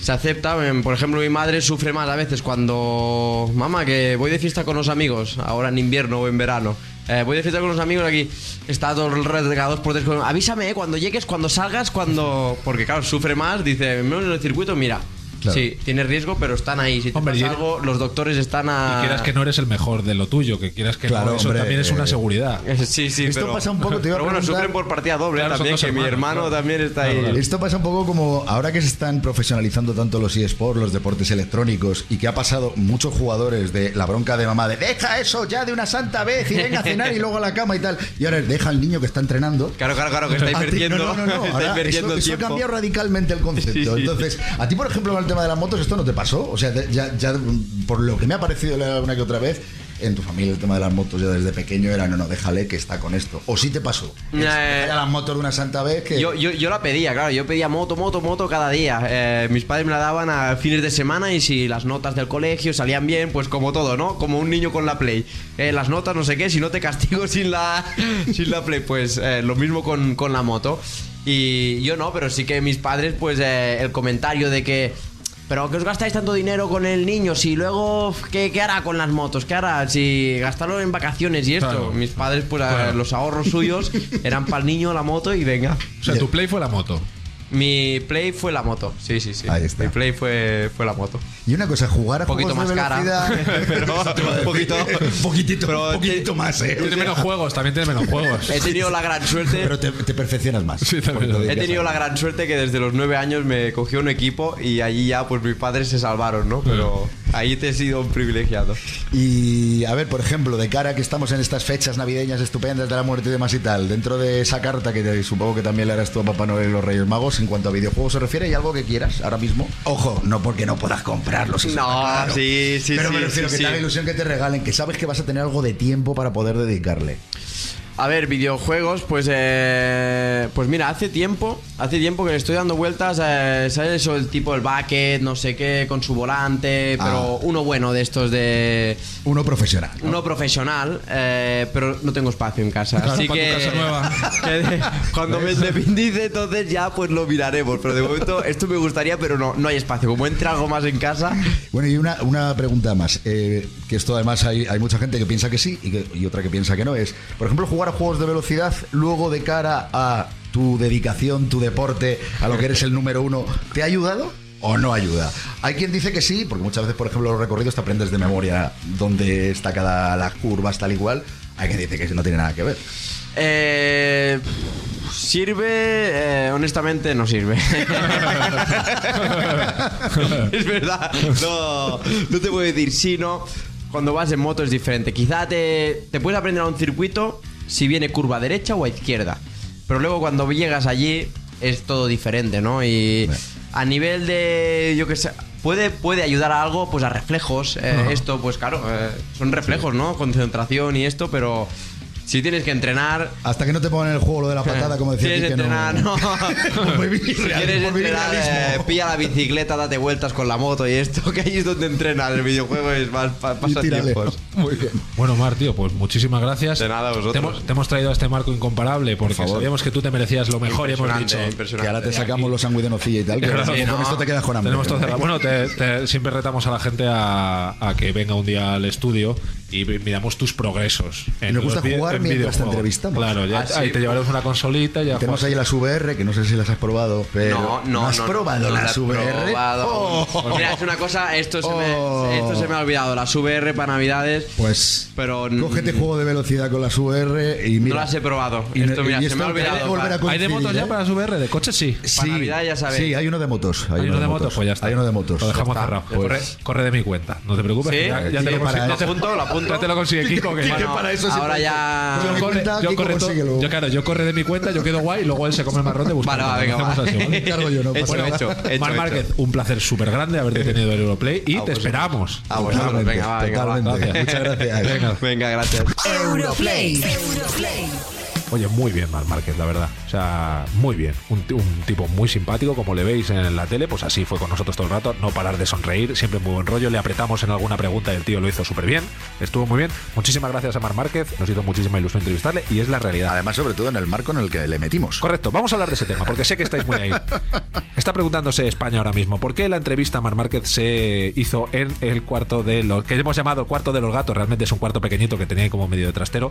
G: se acepta. Eh, Por ejemplo, mi madre sufre más a veces cuando, mamá, que voy de fiesta con los amigos, ahora en invierno o en verano. Eh, voy de fiesta con los amigos aquí. Está todo regados por tres. Avísame eh, cuando llegues, cuando salgas, cuando. Porque claro, sufre más. Dice, menos en el circuito, mira.
D: Claro.
G: Sí, tiene riesgo, pero están ahí. Si te
D: Hombre,
G: pasa
D: y-
G: algo, los doctores están a.
D: Y quieras que no eres el mejor de lo tuyo, que quieras que
E: Claro,
D: no, eso
E: hombre,
D: también es una
E: eh,
D: seguridad.
G: Sí, sí,
E: Esto
G: pero,
E: pasa un poco, te iba a
G: pero bueno,
E: preguntar-
G: sufren por partida doble
D: Claro,
G: también, que mi hermano
D: claro.
G: también está ahí.
E: Esto pasa un poco como ahora que se están profesionalizando tanto los eSports, los deportes electrónicos, y que ha pasado muchos jugadores de la bronca de mamá de deja eso ya de una santa vez y venga a cenar y luego a la cama y tal. Y ahora es, deja al niño que está entrenando.
G: Claro, claro, claro, que está
E: A ti-
G: invirtiendo.
E: No, no, no, no.
G: está
E: Ahora
G: invirtiendo
E: eso, ha cambiado radicalmente el concepto.
G: Sí, sí.
E: Entonces, a ti, por ejemplo, con el tema de las motos, esto no te pasó. O sea, ya, ya por lo que me ha parecido una que otra vez, en tu familia el tema de las motos ya desde pequeño era no, no, déjale que está con esto. O sí te pasó.
G: Eh,
E: las motos de una santa vez que.
G: Yo, yo, yo la pedía, claro, yo pedía moto, moto, moto cada día. Eh, mis padres me la daban a fines de semana y si las notas del colegio salían bien, pues como todo, ¿no? Como un niño con la Play. Eh, las notas, no sé qué, si no te castigo sin la, sin la Play, pues eh, lo mismo con, con la moto. Y yo no, pero sí que mis padres, pues eh, el comentario de que... Pero que os gastáis tanto dinero con el niño, si luego, ¿qué, qué hará con las motos? ¿Qué hará? Si gastarlo en vacaciones y esto.
D: Claro.
G: Mis padres, pues
D: Claro.
G: los ahorros suyos eran para el niño, la moto y venga.
D: O sea, tu play fue la moto.
G: Mi play fue la moto, sí, sí, sí.
E: Ahí está.
G: Mi play fue, fue la moto.
E: Y una cosa, jugar a
G: Un poquito
E: juegos de
G: más cara,
E: velocidad.
G: pero un poquito-
E: poquitito,
G: pero
E: un poquitito
G: te-
E: más, eh.
D: Tiene menos juegos, también tiene menos juegos.
G: He tenido la gran suerte.
E: Pero te, te perfeccionas más.
D: Sí, también
E: Porque
D: lo
E: te
G: He tenido la gran suerte que desde los nueve años me cogió un equipo y allí ya pues mis padres se salvaron, ¿no? Pero ahí te he sido un privilegiado.
E: Y a ver, por ejemplo, de cara a que estamos en estas fechas navideñas estupendas de la muerte y demás y tal, dentro de esa carta que te- supongo que también le harás tú a Papá Noel y los Reyes Magos, en cuanto a videojuegos se refiere, ¿hay algo que quieras ahora mismo? Ojo, no porque no puedas comprarlos. eso
G: No, sí, sí,
E: Pero
G: sí,
E: me refiero
G: sí,
E: que te
G: sí.
E: da ilusión que te regalen, que sabes que vas a tener algo de tiempo para poder dedicarle.
G: A ver, videojuegos, pues eh, pues mira, hace tiempo, hace tiempo que le estoy dando vueltas, eh, ¿sabes eso? El tipo el bucket, no sé qué, con su volante, pero
E: Ah.
G: uno bueno de estos de
E: Uno profesional. ¿no?
G: uno profesional, eh, pero no tengo espacio en casa,
D: Claro,
G: así que,
D: casa nueva.
G: que de- cuando me independice entonces ya pues lo miraremos, pero de momento esto me gustaría, pero no no hay espacio, como entre algo más en casa.
E: Bueno, y una, una pregunta más, eh, que esto además hay, hay mucha gente que piensa que sí y, que- y otra que piensa que no es. Por ejemplo, jugar a juegos de velocidad luego de cara a tu dedicación, tu deporte, a lo que eres el número uno, ¿te ha ayudado? ¿O no ayuda? Hay quien dice que sí, porque muchas veces, por ejemplo, los recorridos te aprendes de memoria dónde está cada las curvas, tal igual. Hay quien dice que no tiene nada que ver.
G: Eh, sirve, eh, honestamente no sirve. es verdad, no, no te puedo decir sí, no. Cuando vas en moto es diferente. Quizá te, te puedes aprender a un circuito si viene curva derecha o a izquierda. Pero luego cuando llegas allí es todo diferente, ¿no? Y a nivel de, yo qué sé, puede, puede ayudar a algo, pues a reflejos. eh. Esto, pues claro, eh, son reflejos, ¿no? Concentración y esto, pero Si tienes que entrenar.
E: Hasta que no te pongan en el juego lo de la patada, como decía
G: Quieres
E: Quique, no-
G: entrenar, no.
E: Muy bien,
G: si quieres entrenar, eh, pilla la bicicleta, date vueltas con la moto y esto, que ahí es donde entrenas. El videojuego es más pa- pasatiempos.
E: Muy bien.
D: Bueno, Mar, tío, pues muchísimas gracias.
G: De nada, vosotros.
D: Te hemos, te hemos traído a este marco incomparable porque
E: favor.
D: sabíamos que tú te merecías lo mejor y hemos dicho.
E: Que ahora te sacamos los sándwiches de nocilla y tal. Que
D: Claro,
E: con
D: sí,
E: con
G: no.
E: esto te quedas con hambre.
D: Tenemos todo cerrado. Bueno, te- te- siempre retamos a la gente a, a que venga un día al estudio y miramos tus progresos. en
E: Nos gusta
D: los
E: jugar
D: en
E: mientras te entrevistamos.
D: Claro, ya,
G: Ah, sí.
D: ahí te llevaremos una consolita ya
E: Tenemos
D: juegas.
E: ahí las VR, que no sé si las has probado, pero
G: No, no,
E: has
G: no,
E: probado
G: no
E: las
G: las
E: VR.
G: probado.
E: Oh.
G: Mira, es una cosa, esto se,
E: Oh.
G: me, esto se me ha olvidado. Las VR para Navidades,
E: Pues
G: pero
E: cógete juego de velocidad con las VR y mira.
G: no las he probado.
E: y-
G: esto, mira,
E: y
G: se me ha
E: esto hay
G: olvidado.
E: volver a
G: pa-
D: ¿Hay de motos
E: coincidir,
D: ya
E: ¿eh?
D: para su VR? ¿De coches sí?
G: Para Navidad ya sabéis.
E: Sí, hay uno de motos.
D: Hay uno de motos, pues ya está.
E: Hay uno de motos.
D: Lo dejamos cerrado.
E: Pues-
D: corre, corre de mi cuenta. No te preocupes.
G: ¿Sí?
E: Sí, para
D: ya te-
G: Lo apunto, lo apunto.
D: Ya te lo consigue Kiko. Que
G: Bueno,
E: para eso sí
G: ahora ya.
D: yo, corre, yo, corre to-
E: consíguelo.
D: yo, claro, yo corre de mi cuenta, yo quedo guay y luego él se come el marrón de buscar.
G: Vale, va, venga, va.
D: Así, ¿vale?
E: Cargo yo, no
G: Hecho,
E: pasa
G: hecho, hecho,
D: Mar
G: hecho.
D: Márquez, un placer súper grande haberte tenido en Europlay y te
G: vosotros.
D: esperamos.
G: A vosotros,
E: Totalmente,
G: venga, va, venga, va.
D: Gracias.
E: Muchas gracias.
D: Venga.
G: Venga, gracias.
A: Europlay.
D: Oye, muy bien Mar Márquez, la verdad. O sea, muy bien. Un, ti- un tipo muy simpático, como le veis en la tele, pues así fue con nosotros todo el rato. No parar de sonreír, siempre muy buen rollo. Le apretamos en alguna pregunta y el tío lo hizo súper bien. Estuvo muy bien. Muchísimas gracias a Mar Márquez. Nos hizo muchísima ilusión entrevistarle y es la realidad.
E: Además, sobre todo en el marco en el que le metimos.
D: Correcto, vamos a hablar de ese tema, porque sé que estáis muy ahí. Está preguntándose España ahora mismo, ¿por qué la entrevista a Mar Márquez se hizo en el cuarto de los que hemos llamado el cuarto de los gatos? Realmente es un cuarto pequeñito que tenía ahí como medio de trastero,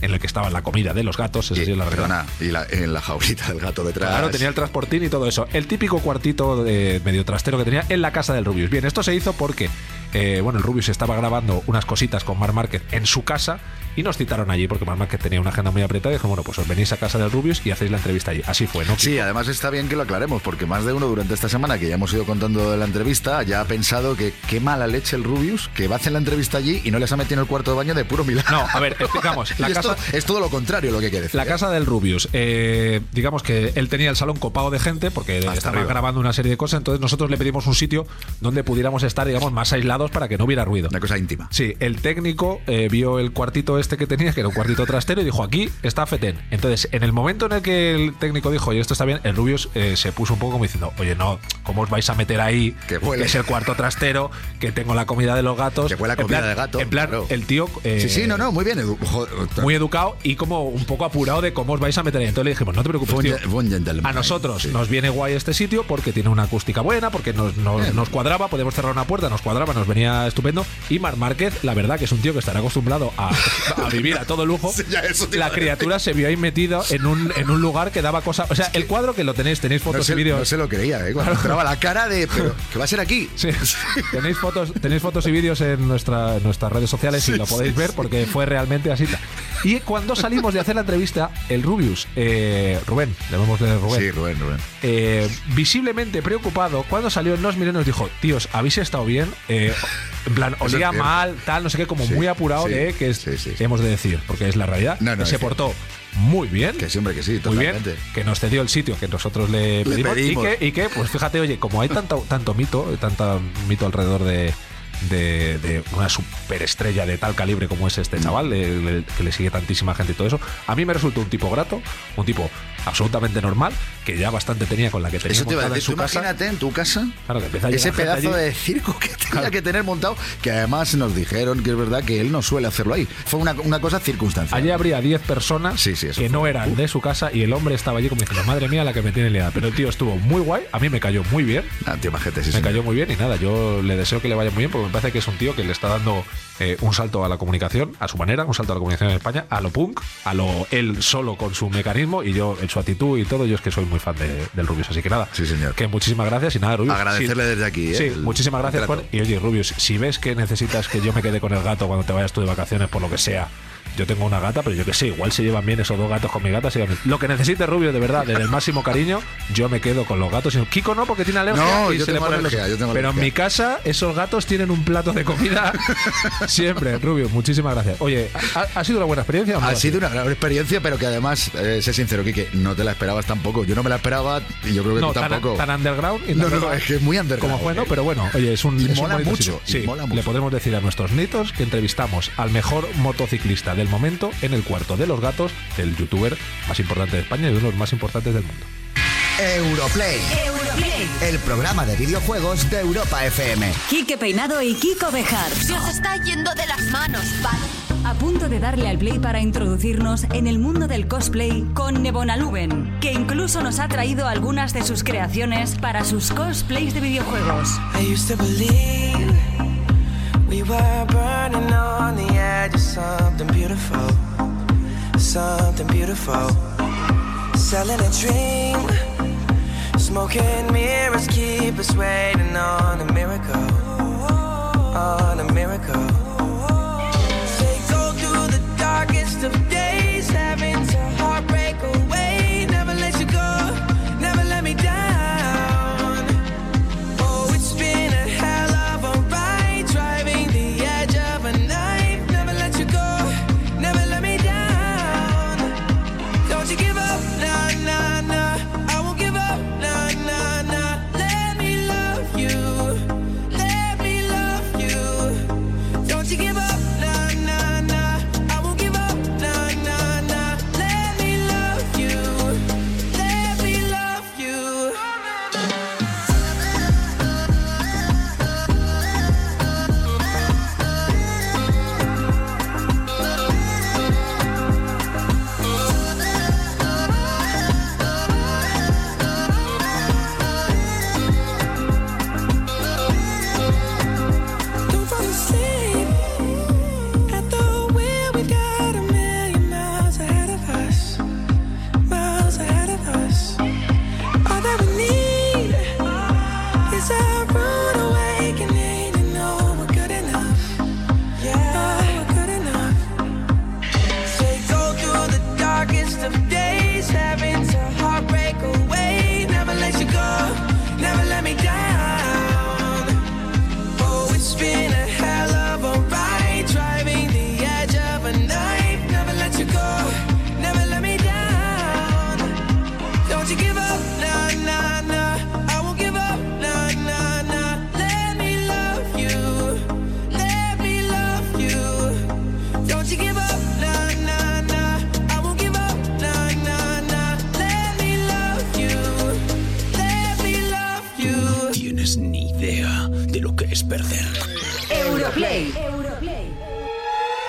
D: en el que estaba la comida de los gatos, esa sí es la.
E: Perdona, y la, en la jaulita del gato detrás.
D: Claro, tenía el transportín y todo eso. El típico cuartito de medio trastero que tenía en la casa del Rubius. Bien, esto se hizo porque, eh, bueno, el Rubius estaba grabando unas cositas con Mar Márquez en su casa y nos citaron allí porque Mar Márquez tenía una agenda muy apretada y dijo, bueno, pues os venís a casa del Rubius y hacéis la entrevista allí. Así fue, ¿no?
E: Sí, además está bien que lo aclaremos, porque más de uno durante esta semana que ya hemos ido contando de la entrevista ya ha pensado que qué mala leche el Rubius, que va a hacer la entrevista allí y no les ha metido en el cuarto de baño de puro milagro.
D: No, a ver, explicamos. La
E: esto
D: casa-
E: es todo lo contrario lo que que decir.
D: La casa del Rubius, eh, digamos que él tenía el salón copado de gente porque estaba
E: arriba.
D: grabando una serie de cosas, entonces nosotros le pedimos un sitio donde pudiéramos estar, digamos, más aislados para que no hubiera ruido.
E: Una cosa íntima.
D: Sí, el técnico eh, vio el cuartito este que tenía, que era un cuartito trastero, y dijo, aquí está Feten. Entonces, en el momento en el que el técnico dijo, oye, esto está bien, el Rubius eh, se puso un poco como diciendo, oye, no, ¿cómo os vais a meter ahí?
E: Que
D: es el cuarto trastero, que tengo la comida de los gatos.
E: Que huele a
D: En
E: comida
D: plan-
E: de gato,
D: En plan,
E: claro.
D: el tío... eh,
E: Sí, sí, no, no, muy bien. Edu.
D: Muy educado y como un poco apurado de cómo os vais a meter ahí. Entonces le dijimos, no te preocupes,
E: Fue
D: tío.
E: fue.
D: A nosotros
E: Sí.
D: nos viene guay este sitio porque tiene una acústica buena, porque nos, nos, nos cuadraba, podemos cerrar una puerta, nos cuadraba, nos venía estupendo. Y Mar Márquez, la verdad que es un tío que estará acostumbrado a, a vivir a todo lujo.
E: Sí, ya, eso te iba
D: la criatura se vio ahí metida en un, en un lugar que daba cosas. O sea, el cuadro que lo tenéis, tenéis
E: No
D: fotos y vídeos.
E: no se lo creía, ¿eh? Cuando entraba la cara de. Pero, ¿qué va a ser aquí?
D: Sí. tenéis fotos, tenéis fotos y vídeos en, nuestra, en nuestras redes sociales y lo podéis ver porque fue realmente así. Y cuando salimos de hacer la entrevista, el Rubius, eh, Rubén, llamémosle Rubén,
E: Sí, Rubén, Rubén.
D: eh, visiblemente preocupado, cuando salió nos miró y nos dijo, tíos, ¿habéis estado bien? Eh, en plan,
E: es
D: olía mal, tal, no sé qué, como
E: Sí,
D: muy apurado
E: sí,
D: de que es,
E: sí,
D: hemos de decir, porque es la realidad.
E: No, no,
D: se portó muy bien.
E: Que sí, hombre, que sí,
D: Muy bien, que nos cedió el sitio que nosotros le pedimos,
E: pedimos.
D: Y, que, y que, pues fíjate, oye, como hay tanto, tanto mito, tanto mito alrededor de, de, de una superestrella de tal calibre como es
E: Mm.
D: este chaval, de- de- que le sigue tantísima gente y todo eso, a mí me resultó un tipo grato, un tipo absolutamente normal, que ya bastante tenía con la que tenía
E: Eso te iba a
D: montada en
E: decir,
D: su
E: tú
D: casa.
E: imagínate en tu casa
D: Claro, que
E: ese pedazo de circo que tenía
D: Claro.
E: que tener montado, que además nos dijeron que es verdad que él no suele hacerlo ahí. Fue una, una cosa circunstancial.
D: Allí habría 10 personas
E: Sí, sí, eso
D: que
E: fue.
D: no eran de su casa y el hombre estaba allí como diciendo, madre mía, la que me tiene liada. Pero el tío estuvo muy guay, a mí me cayó muy bien.
E: Ah, tío, majete, sí,
D: me cayó muy bien y nada, yo le deseo que le vaya muy bien porque me parece que es un tío que le está dando eh, un salto a la comunicación, a su manera, un salto a la comunicación en España, a lo punk, a lo él solo con su mecanismo y yo en su actitud y todo, yo es que soy muy fan de- del Rubius, así que nada.
E: Sí, señor.
D: Que muchísimas gracias y nada, Rubius.
E: Agradecerle
D: sí,
E: desde aquí, ¿eh?
D: Sí,
E: el-
D: muchísimas gracias. Y oye, Rubius, si ves que necesitas que yo me quede con el gato cuando te vayas tú de vacaciones por lo que sea, yo tengo una gata, pero yo que sé, igual se llevan bien esos dos gatos con mi gata. se llevan bien. Lo que necesite Rubio, de verdad, desde el máximo cariño, yo me quedo con los gatos. Y Kiko no, porque tiene alergia.
E: No,
D: y
E: yo
D: se le
E: tengo
D: los-
E: alergia, yo tengo
D: Pero en mi casa, esos gatos tienen un plato de comida siempre. Rubio, muchísimas gracias. Oye, ¿ha, ha sido una buena experiencia? o no?
E: Ha sido una gran experiencia, pero que además, eh, sé sincero, Kike, no te la esperabas tampoco. Yo no me la esperaba y yo creo que
D: No,
E: tú
D: tan,
E: tampoco.
D: tan underground. y
E: No, no, es que es muy underground.
D: Como fue, ¿no?
E: eh.
D: Pero bueno, oye, es un.
E: Y
D: es
E: mola mucho, y
D: Sí,
E: mola mucho.
D: le podremos decir a nuestros nitos que entrevistamos al mejor motociclista del del momento en el cuarto de los gatos del youtuber más importante de España y uno de los más importantes del mundo.
B: Europlay. El programa de videojuegos de Europa FM.
A: Quique Peinado y Kiko Bejar.
C: Se os está yendo de las manos, ¿vale?
A: A punto de darle al play para introducirnos en el mundo del cosplay con Nebona Luben, que incluso nos ha traído algunas de sus creaciones para sus cosplays de videojuegos.
N: I used to believe we were burning on the edge of something beautiful, something beautiful. Selling a dream, smoking mirrors keep us waiting on a miracle, on a miracle. They go through the darkest of days, having to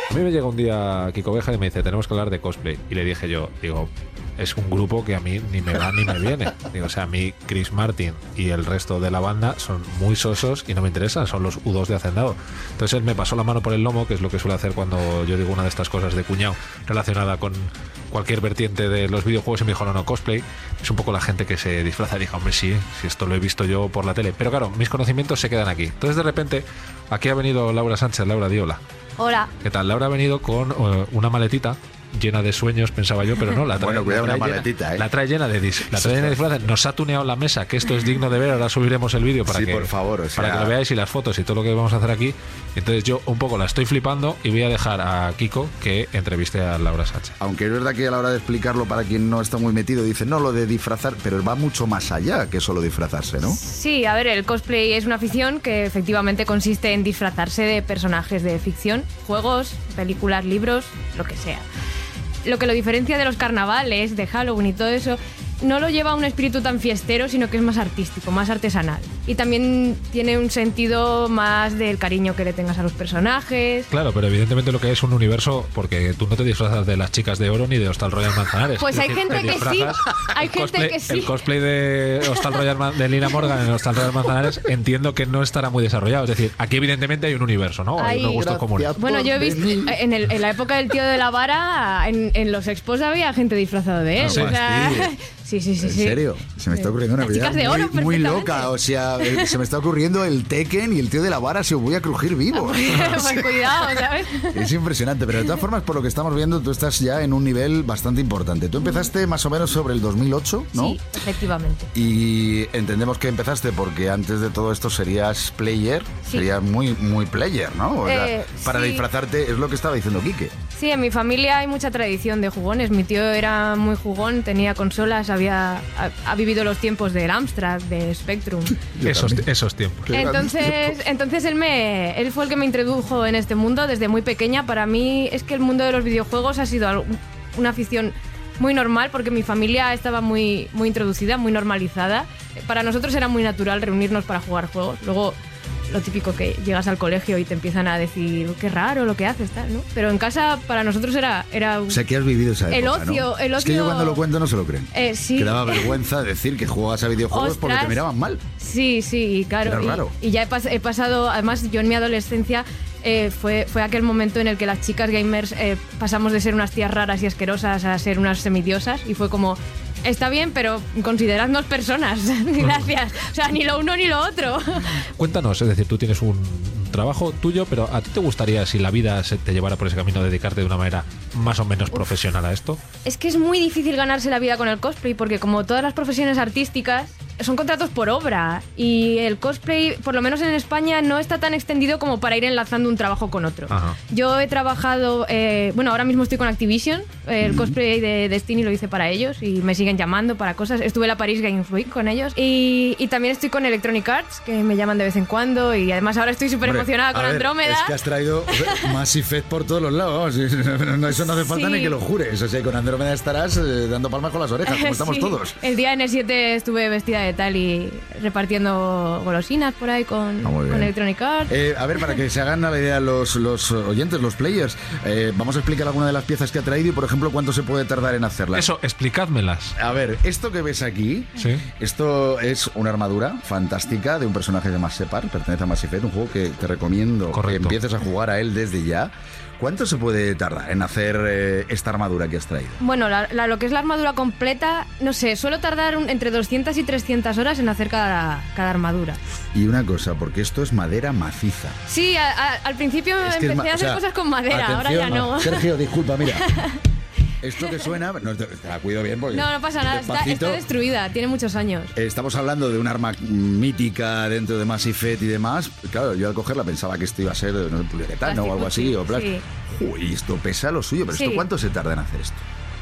N: A
D: mí me llega un día Kiko Beja y me dice, tenemos que hablar de cosplay. Y le dije yo, digo, es un grupo que a mí ni me va ni me viene. Digo, o sea, a mí Chris Martin y el resto de la banda son muy sosos y no me interesan, son los U2 de Hacendado. Entonces él me pasó la mano por el lomo, que es lo que suele hacer cuando yo digo una de estas cosas de cuñado relacionada con cualquier vertiente de los videojuegos y me dijo, no, no, cosplay es un poco la gente que se disfraza. Y dije, hombre, sí, si esto lo he visto yo por la tele. Pero claro, mis conocimientos se quedan aquí. Entonces de repente, aquí ha venido Laura Sánchez, Laura Diola.
O: Hola.
D: ¿Qué tal? Laura ha venido con eh, una maletita llena de sueños, pensaba yo, pero no, la trae,
E: Bueno, cuidado,
D: la trae
E: una
D: llena-
E: maletita, ¿eh?
D: La trae llena de dis- la trae llena de disfraces. Nos ha tuneado la mesa, que esto es digno de ver. Ahora subiremos el vídeo para
E: Sí,
D: que
E: por favor, o
D: para que lo veáis y las fotos y todo lo que vamos a hacer aquí. Entonces yo un poco la estoy flipando y voy a dejar a Kiko que entreviste a Laura Sánchez.
E: Aunque es verdad que a la hora de explicarlo para quien no está muy metido, dice, no, lo de disfrazar, pero va mucho más allá que solo disfrazarse, ¿no?
O: Sí, a ver, el cosplay es una afición que efectivamente consiste en disfrazarse de personajes de ficción, juegos, películas, libros, lo que sea. Lo que lo diferencia de los carnavales, de Halloween y todo eso, no lo lleva a un espíritu tan fiestero, sino que es más artístico, más artesanal. Y también tiene un sentido más del cariño que le tengas a los personajes.
D: Claro, pero evidentemente lo que es un universo, porque tú no te disfrazas de las chicas de oro ni de Hostal Royal Manzanares.
O: Pues
D: Es
O: hay
D: decir,
O: gente
D: te
O: que sí, hay
D: el
O: gente
D: cosplay-
O: que sí.
D: El cosplay de Hostal Royal Man- de Lina Morgan en Hostal Royal Manzanares entiendo que no estará muy desarrollado. Es decir, aquí evidentemente hay un universo, ¿no? Hay,
O: Hay-
D: unos gustos comunes.
O: Bueno, yo he visto en, el- en la época del tío de la vara, en, en los expos había gente disfrazada de él.
E: Ah, sí.
O: o sea,
E: Sí.
O: sí, sí, sí.
E: ¿En serio? Se me está ocurriendo una
O: de
E: muy, muy loca. O sea, eh, se me está ocurriendo el Tekken y el tío de la vara se os voy a crujir vivo.
O: pues cuidado, ¿sabes?
E: Es impresionante, pero de todas formas, por lo que estamos viendo, tú estás ya en un nivel bastante importante. Tú empezaste más o menos sobre el 2008, ¿no?
O: Sí, efectivamente.
E: Y entendemos que empezaste porque antes de todo esto serías player,
O: Sí.
E: serías muy, muy player, ¿no? O sea,
O: Eh,
E: para
O: sí.
E: disfrazarte es lo que estaba diciendo Quique.
O: Sí, en mi familia hay mucha tradición de jugones. Mi tío era muy jugón, tenía consolas, había ha, ha vivido los tiempos del Amstrad, de Spectrum.
D: Esos, esos tiempos.
O: Entonces, entonces él me, él fue el que me introdujo en este mundo desde muy pequeña. Para mí es que el mundo de los videojuegos ha sido una afición muy normal porque mi familia estaba muy, muy introducida, muy normalizada. Para nosotros era muy natural reunirnos para jugar juegos. Luego lo típico que llegas al colegio y te empiezan a decir qué raro lo que haces, tal, ¿no? Pero en casa para nosotros era, era
E: O sea, que has vivido esa
O: El
E: época, ¿no?
O: ocio- el
E: Es que yo
O: ocio-
E: cuando lo cuento no se lo creen.
O: Eh, sí.
E: Que daba vergüenza decir que jugabas a videojuegos porque te miraban mal.
O: Sí, sí, claro.
E: Era
O: y,
E: raro.
O: y ya he, pas- he pasado, además yo en mi adolescencia eh, fue, fue aquel momento en el que las chicas gamers eh, pasamos de ser unas tías raras y asquerosas a ser unas semidiosas y fue como, está bien, pero consideradnos personas. Gracias. O sea, ni lo uno ni lo otro.
D: Cuéntanos, es decir, tú tienes un trabajo tuyo, pero ¿a ti te gustaría, si la vida se te llevara por ese camino, dedicarte de una manera más o menos profesional a esto?
O: Es que es muy difícil ganarse la vida con el cosplay porque como todas las profesiones artísticas son contratos por obra y el cosplay, por lo menos en España, no está tan extendido como para ir enlazando un trabajo con otro. Yo he trabajado, eh, bueno, ahora mismo estoy con Activision, el cosplay de Destiny lo hice para ellos y me siguen llamando para cosas. Estuve en la Paris Games Week con ellos y, y también estoy con Electronic Arts, que me llaman de vez en cuando y además ahora estoy súper emocionada con
E: ver,
O: Andrómeda.
E: Es que has traído Mass Effect por todos los lados. Eso no hace falta
O: Sí.
E: ni que lo jures. O sea, con Andrómeda estarás eh, dando palmas con las orejas, como estamos
O: Sí.
E: todos.
O: El día N7 estuve vestida de tal y repartiendo golosinas por ahí con,
E: Ah,
O: con Electronic Arts.
E: Eh, a ver, para que se hagan la idea los, los oyentes, los players, eh, vamos a explicar alguna de las piezas que ha traído y, por ejemplo, cuánto se puede tardar en hacerlas.
D: Eso, explicádmelas.
E: A ver, esto que ves aquí,
D: Sí.
E: esto es una armadura fantástica de un personaje llamado Separ, pertenece a Mass Effect, un juego que te recomiendo que empieces a jugar a él desde ya. ¿Cuánto se puede tardar en hacer eh, esta armadura que has traído?
O: Bueno, la- la- lo que es la armadura completa, no sé, suelo tardar un- entre 200 y 300 horas en hacer cada, cada armadura.
E: Y una cosa, porque esto es madera maciza.
O: Sí, a- a- al principio
E: Es
O: empecé a
E: o
O: hacer
E: sea,
O: cosas con madera, ahora ya no.
E: Sergio, disculpa, mira. Esto que suena, no, te, te la cuido bien porque
O: No, no pasa nada, está, destruida, tiene muchos años.
E: Estamos hablando de un arma mítica dentro de Mass Effect y demás. Claro, yo al cogerla pensaba que esto iba a ser no poliuretano o algo así, o plástico.
O: Sí.
E: Uy, esto pesa lo suyo, pero
O: Sí.
E: ¿esto cuánto se tarda en hacer esto?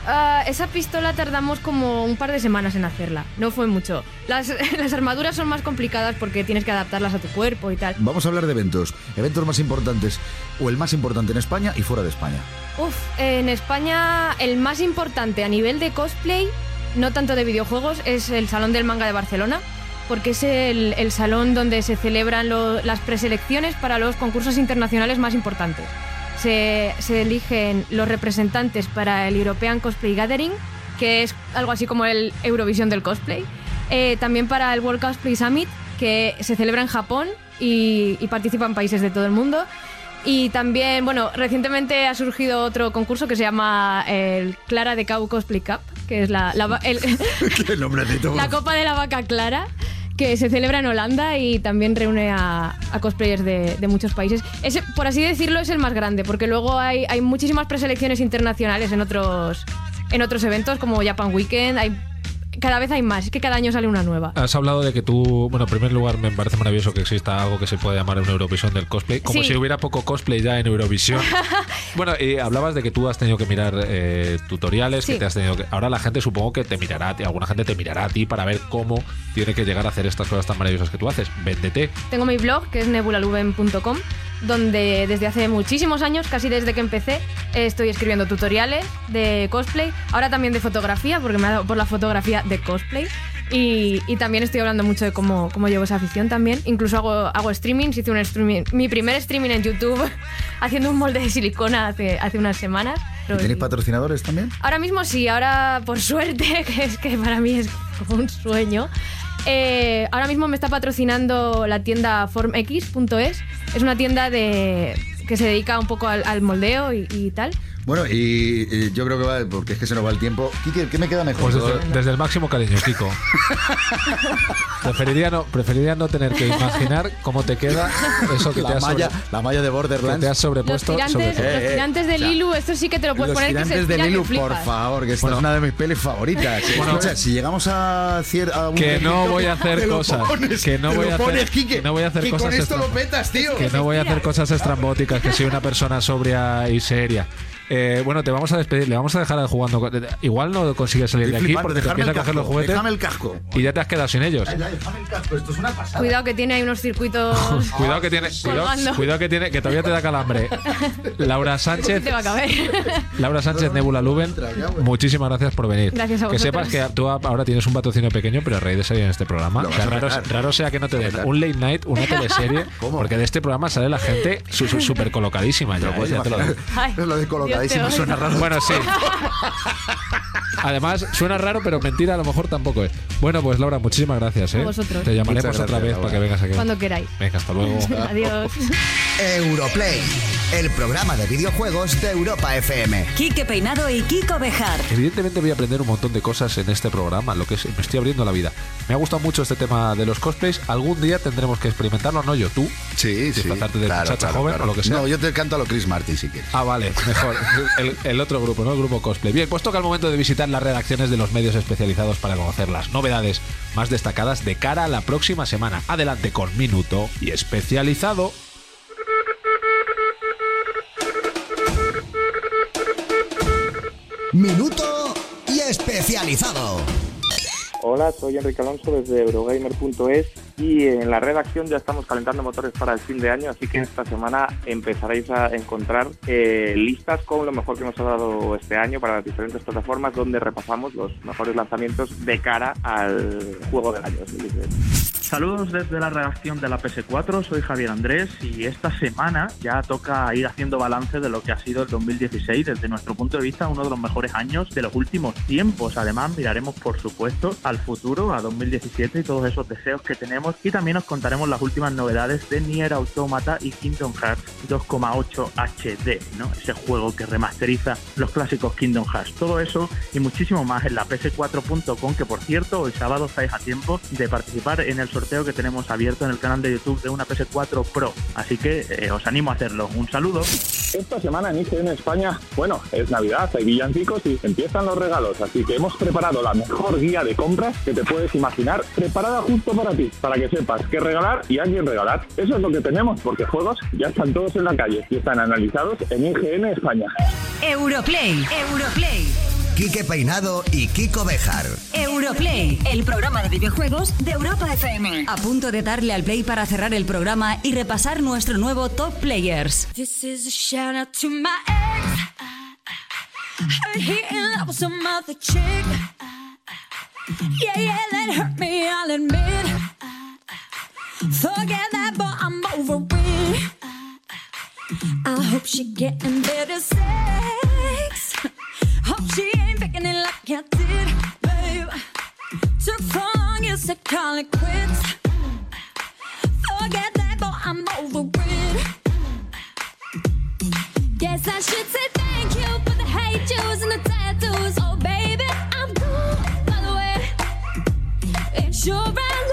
O: Ah, esa pistola tardamos como un par de semanas en hacerla, no fue mucho. Las, las armaduras son más complicadas porque tienes que adaptarlas a tu cuerpo y tal.
E: Vamos a hablar de eventos. Eventos más importantes, o el más importante en España y fuera de España.
O: Uf, en España el más importante a nivel de cosplay, no tanto de videojuegos, es el Salón del Manga de Barcelona, porque es el, el salón donde se celebran lo- las preselecciones para los concursos internacionales más importantes. Se, se eligen los representantes para el European Cosplay Gathering, que es algo así como el Eurovisión del cosplay. Eh, también para el World Cosplay Summit, que se celebra en Japón y, y participan países de todo el mundo. Y también, bueno, recientemente ha surgido otro concurso que se llama el Clara de Cau Cosplay Cup, que es la, la Copa de la Vaca Clara, que se celebra en Holanda y también reúne a, cosplayers de, de muchos países. Ese, por así decirlo, es el más grande, porque luego hay, hay muchísimas preselecciones internacionales en otros, en otros eventos, como Japan Weekend. Hay, cada vez hay más, es que cada año sale una nueva.
D: Has hablado de que tú, bueno, en primer lugar me parece maravilloso que exista algo que se puede llamar una Eurovisión del cosplay, como
O: Sí.
D: si hubiera poco cosplay ya en Eurovisión. bueno, y hablabas de que tú has tenido que mirar eh, tutoriales, que te has tenido que... Ahora la gente supongo que te mirará, a ti, alguna gente te mirará a ti para ver cómo tiene que llegar a hacer estas cosas tan maravillosas que tú haces. Véndete.
O: Tengo mi blog, que es nebulaluben.com, donde desde hace muchísimos años, casi desde que empecé, estoy escribiendo tutoriales de cosplay, ahora también de fotografía, porque me ha dado por la fotografía de cosplay. Y, y también estoy hablando mucho de cómo, cómo llevo esa afición también. Incluso hago, hago streamings, hice un streaming, mi primer streaming en YouTube haciendo un molde de silicona hace, hace unas semanas.
E: ¿Y ¿Tenéis patrocinadores también?
O: Ahora mismo sí, ahora por suerte, que es que para mí es como un sueño. Eh, ahora mismo me está patrocinando la tienda formx.es. Es una tienda de que se dedica un poco al, moldeo y tal.
E: Bueno, y, y yo creo que va, porque es que se nos va el tiempo. Quique, ¿qué me queda mejor?
D: Pues desde, desde el máximo cariño, Kiko. preferiría, no, preferiría no tener que imaginar cómo te queda eso que
E: la
D: te has
E: malla,
D: sobre-
E: la malla de Borderlands.
D: que te has
O: Los
D: sobrepuesto
O: tirantes,
D: sobre todo.
O: los tirantes de
E: o sea,
O: Lilu, esto sí que te lo puedes
E: Los
O: poner que se
E: tirantes de
O: estira que
E: Lilu, por favor, que esta
D: Bueno.
E: es una de mis pelis favoritas.
D: Bueno,
E: Escucha, si llegamos a, cier- a un
D: Que no voy a hacer cosas,
E: pones,
D: que no voy a hacer-
E: pones, Quique,
D: que no voy a hacer
E: que
D: cosas
E: con esto lo petas, tío.
D: Que no voy a hacer cosas estrambóticas, que soy una persona sobria y seria. Eh, bueno, te vamos a despedir, le vamos a dejar jugando. Igual no consigues salir de
E: Estoy
D: aquí
E: flipando,
D: porque te empiezas a coger los juguetes
E: dejadme el casco.
D: y ya te has quedado sin ellos.
E: Ya, déjame el casco, esto es una pasada.
O: Cuidado que tiene ahí unos circuitos.
D: Cuidado que tiene, cuidado, cuidado que tiene, que todavía te da calambre. Laura Sánchez,
O: Te va a caber.
D: Laura Sánchez Nebula Luben, muchísimas gracias por venir.
O: Gracias a
D: Que
O: vosotros.
D: sepas que tú ahora tienes un patrocinio pequeño, pero a raíz de salir en este programa. O sea, raro, raro sea que no te den un late night, una teleserie, porque de este programa sale la gente súper colocadísima. Ya,
E: puedes
D: ya te lo digo.
O: Ay,
E: Es lo de colocadísimo, Suena raro.
D: Bueno, sí. Además, suena raro, pero mentira a lo mejor tampoco es. Bueno, pues Laura, muchísimas gracias. ¿eh?
O: A vosotros.
D: Te llamaremos otra vez
E: Laura.
D: para que vengas aquí.
O: Cuando queráis.
D: Venga, hasta luego.
O: Adiós.
B: Europlay, el programa de videojuegos de Europa FM.
A: Quique Peinado y Kiko Bejar.
D: Evidentemente voy a aprender un montón de cosas en este programa, lo que es, me estoy abriendo la vida. Me ha gustado mucho este tema de los cosplays. Algún día tendremos que experimentarlo, no yo, tú.
E: Sí, sí.
D: Disfrazarte de
E: claro,
D: muchacha
E: claro,
D: joven
E: claro.
D: o lo que sea.
E: No, yo te canto a lo Chris Martin si quieres.
D: Ah, vale, mejor. El, el otro grupo, ¿no? El grupo cosplay. Bien, pues toca el momento de visitar las redacciones de los medios especializados para conocer las novedades más destacadas de cara a la próxima semana. Adelante con Minuto y Especializado.
B: Minuto y especializado.
P: Hola, soy Enrique Alonso desde Eurogamer.es y en la redacción ya estamos calentando motores para el fin de año, así que esta semana empezaréis a encontrar eh, listas con lo mejor que nos ha dado este año para las diferentes plataformas donde repasamos los mejores lanzamientos de cara al juego del año 2016.
Q: Saludos desde la redacción de la PS4, soy Javier Andrés y esta semana ya toca ir haciendo balance de lo que ha sido el 2016 desde nuestro punto de vista uno de los mejores años de los últimos tiempos. Además miraremos por supuesto al futuro, a 2017 y todos esos deseos que tenemos y también os contaremos las últimas novedades de Nier Automata y Kingdom Hearts 2,8 HD, ¿no? ese juego que remasteriza los clásicos Kingdom Hearts. Todo eso y muchísimo más en la ps4.com que por cierto hoy sábado estáis a tiempo de participar en el sorteo que tenemos abierto en el canal de YouTube de una PS4 Pro. Así que eh, os animo a hacerlo. Un saludo.
R: Esta semana en IGN España, bueno, es Navidad, hay villancicos y empiezan los regalos, así que hemos preparado la mejor guía de compras que te puedes imaginar, preparada justo para ti, para que sepas qué regalar y a quién regalar. Eso es lo que tenemos, porque juegos ya están todos en la calle y están analizados en IGN España.
A: Europlay, Europlay,
B: Quique Peinado y Kiko Bejar.
A: Europlay, el programa de videojuegos de Europa FM. A punto de darle al play para cerrar el programa y repasar nuestro nuevo Top Players.
I: This is a shout out to my ex. Heard he in love with some other chick. Yeah, yeah, that hurt me, I'll admit. Forget that, but I'm over it. I hope she getting better sex. Hope she ain't picking it like I did, babe. Took so long, you said call it quits. Forget that, but I'm over it. Guess I should say thank you for the hate juice and the tattoos. Oh, baby, I'm cool, by the way. And sure, I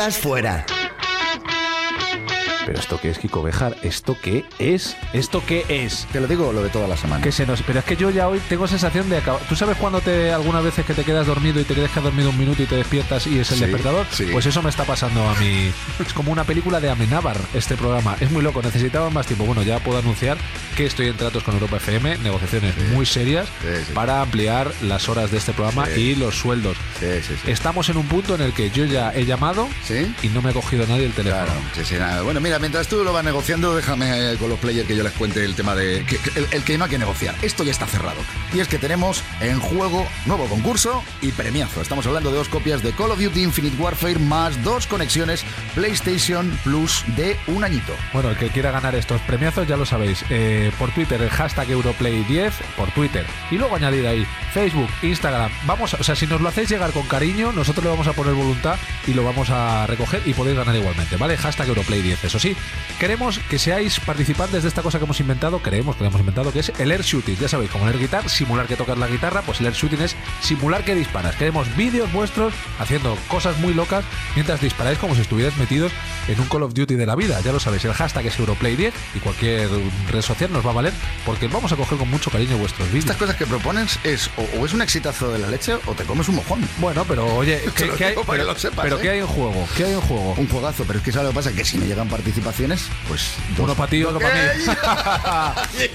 B: estás fuera?
D: Pero esto qué es, Kiko Bejar, ¿esto qué es? ¿Esto qué es?
E: Te lo digo lo de toda la semana.
D: Que se nos, pero es que yo ya hoy tengo sensación de acabar. ¿Tú sabes cuando te algunas veces que te quedas dormido y te quedas dormido un minuto y te despiertas y es el
E: Sí,
D: despertador?
E: sí.
D: Pues eso me está pasando a mí. Es como una película de Amenábar este programa. Es muy loco, necesitaba más tiempo. Bueno, ya puedo anunciar que estoy en tratos con Europa FM, negociaciones muy serias para ampliar las horas de este programa y los sueldos. Estamos en un punto en el que yo ya he llamado y no me ha cogido nadie el teléfono.
E: Sí, sí, nada. Bueno, mira, mientras tú lo vas negociando, déjame eh, con los players que yo les cuente el tema de. que- que- el, el que no hay que negociar. Esto ya está cerrado. Y es que tenemos en juego nuevo concurso y premiazo. Estamos hablando de dos copias de Call of Duty Infinite Warfare más dos conexiones PlayStation Plus de un añito.
D: Bueno, el que quiera ganar estos premiazos ya lo sabéis. Eh, por Twitter, el hashtag Europlay10, por Twitter. Y luego añadir ahí Facebook, Instagram. Vamos, a- o sea, si nos lo hacéis llegar con cariño, nosotros le vamos a poner voluntad y lo vamos a recoger y podéis ganar igualmente, ¿vale? Hashtag Europlay10. Eso sí, queremos que seáis participantes de esta cosa que hemos inventado, creemos que lo hemos inventado, que es el air shooting. Ya sabéis, como el air guitar, simular que tocas la guitarra, pues el air shooting es simular que disparas. Queremos vídeos vuestros haciendo cosas muy locas mientras disparáis como si estuvierais metidos en un Call of Duty de la vida. Ya lo sabéis, el hashtag es Europlay10 y cualquier red social nos va a valer porque vamos a coger con mucho cariño vuestros vídeos.
E: Estas cosas que propones es o, o es un exitazo de la leche o te comes un mojón.
D: Bueno, pero oye,
E: Te
D: ¿qué,
E: lo
D: qué hay,
E: digo para
D: pero,
E: que lo sepas,
D: pero
E: ¿eh?
D: ¿qué hay en juego? ¿Qué hay en juego?
E: Un juegazo, pero es que ¿sabes lo que pasa? Que si no llegan participaciones, pues... dos.
D: Uno para ti, otro para mí.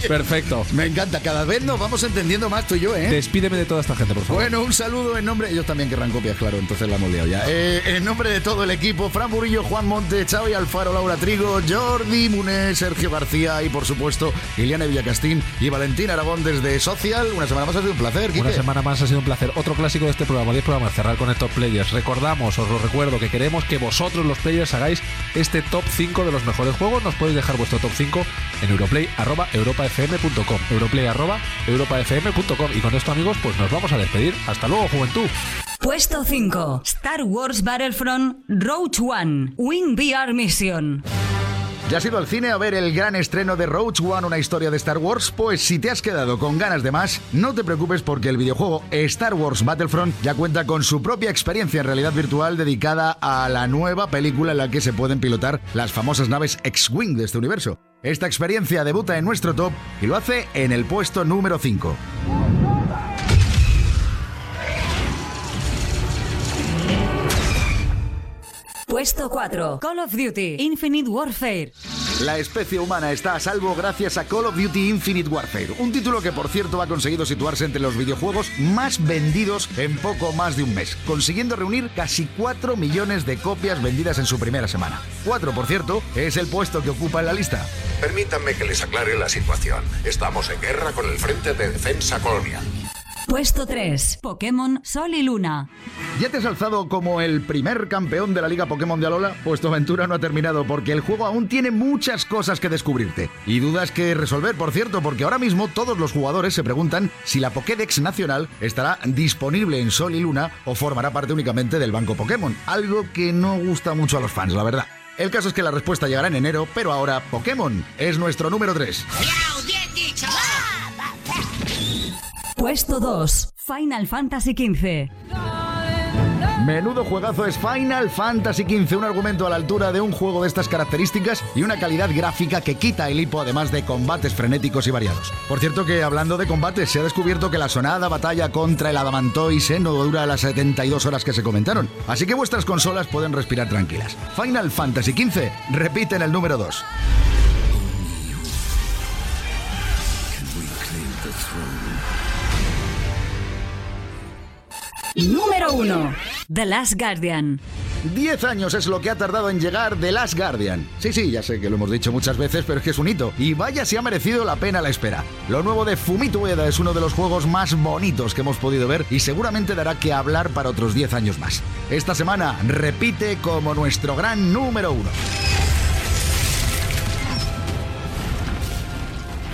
D: Perfecto.
E: Me encanta, cada vez nos vamos entendiendo más tú y yo, ¿eh?
D: Despídeme de toda esta gente, por favor.
E: Bueno, un saludo en nombre. Ellos también querrán copias, claro, entonces la hemos liado ya. Eh, en nombre de todo el equipo, Fran Burillo, Juan Monte, Xavi Alfaro, Laura Trigo, Jordi Muné, Sergio García y, por supuesto, Iliane Villacastín y Valentín Aragón desde Social. Una semana más ha sido un placer,
D: Una
E: Quique.
D: semana más ha sido un placer. Otro clásico de este programa, 10 programas, cerrar con el top players. Recordamos, os lo recuerdo, que queremos que vosotros, los players, hagáis este top 5 de los mejores juegos. Nos podéis dejar vuestro top 5 en europlay.europafm.com. Europlay.europafm.com. Y con esto, amigos, pues nos vamos a despedir. Hasta luego, juventud.
A: Puesto 5. Star Wars Battlefront Roach One. Wing VR Mission.
E: ¿Ya has ido al cine a ver el gran estreno de Roach One, una historia de Star Wars? Pues si te has quedado con ganas de más, no te preocupes porque el videojuego Star Wars Battlefront ya cuenta con su propia experiencia en realidad virtual dedicada a la nueva película en la que se pueden pilotar las famosas naves X-Wing de este universo. Esta experiencia debuta en nuestro top y lo hace en el puesto número 5.
A: Puesto 4. Call of Duty Infinite Warfare.
E: La especie humana está a salvo gracias a Call of Duty Infinite Warfare, un título que por cierto ha conseguido situarse entre los videojuegos más vendidos en poco más de un mes, consiguiendo reunir casi 4 millones de copias vendidas en su primera semana. 4, por cierto, es el puesto que ocupa en la lista.
S: Permítanme que les aclare la situación. Estamos en guerra con el Frente de Defensa Colonial.
A: Puesto 3. Pokémon Sol y Luna.
E: ¿Ya te has alzado como el primer campeón de la Liga Pokémon de Alola? Pues tu aventura no ha terminado porque el juego aún tiene muchas cosas que descubrirte. Y dudas que resolver, por cierto, porque ahora mismo todos los jugadores se preguntan si la Pokédex Nacional estará disponible en Sol y Luna o formará parte únicamente del banco Pokémon. Algo que no gusta mucho a los fans, la verdad. El caso es que la respuesta llegará en enero, pero ahora Pokémon es nuestro número 3.
A: Puesto 2. Final Fantasy XV.
E: Menudo juegazo es Final Fantasy XV, un argumento a la altura de un juego de estas características y una calidad gráfica que quita el hipo, además de combates frenéticos y variados. Por cierto que hablando de combates, se ha descubierto que la sonada batalla contra el Adamantoise no dura las 72 horas que se comentaron, así que vuestras consolas pueden respirar tranquilas. Final Fantasy XV repite en el número 2.
A: Número 1. The Last Guardian.
E: 10 años es lo que ha tardado en llegar The Last Guardian. Sí, sí, ya sé que lo hemos dicho muchas veces, pero es que es un hito. Y vaya si ha merecido la pena la espera. Lo nuevo de Fumito Ueda es uno de los juegos más bonitos que hemos podido ver y seguramente dará que hablar para otros 10 años más. Esta semana repite como nuestro gran número uno.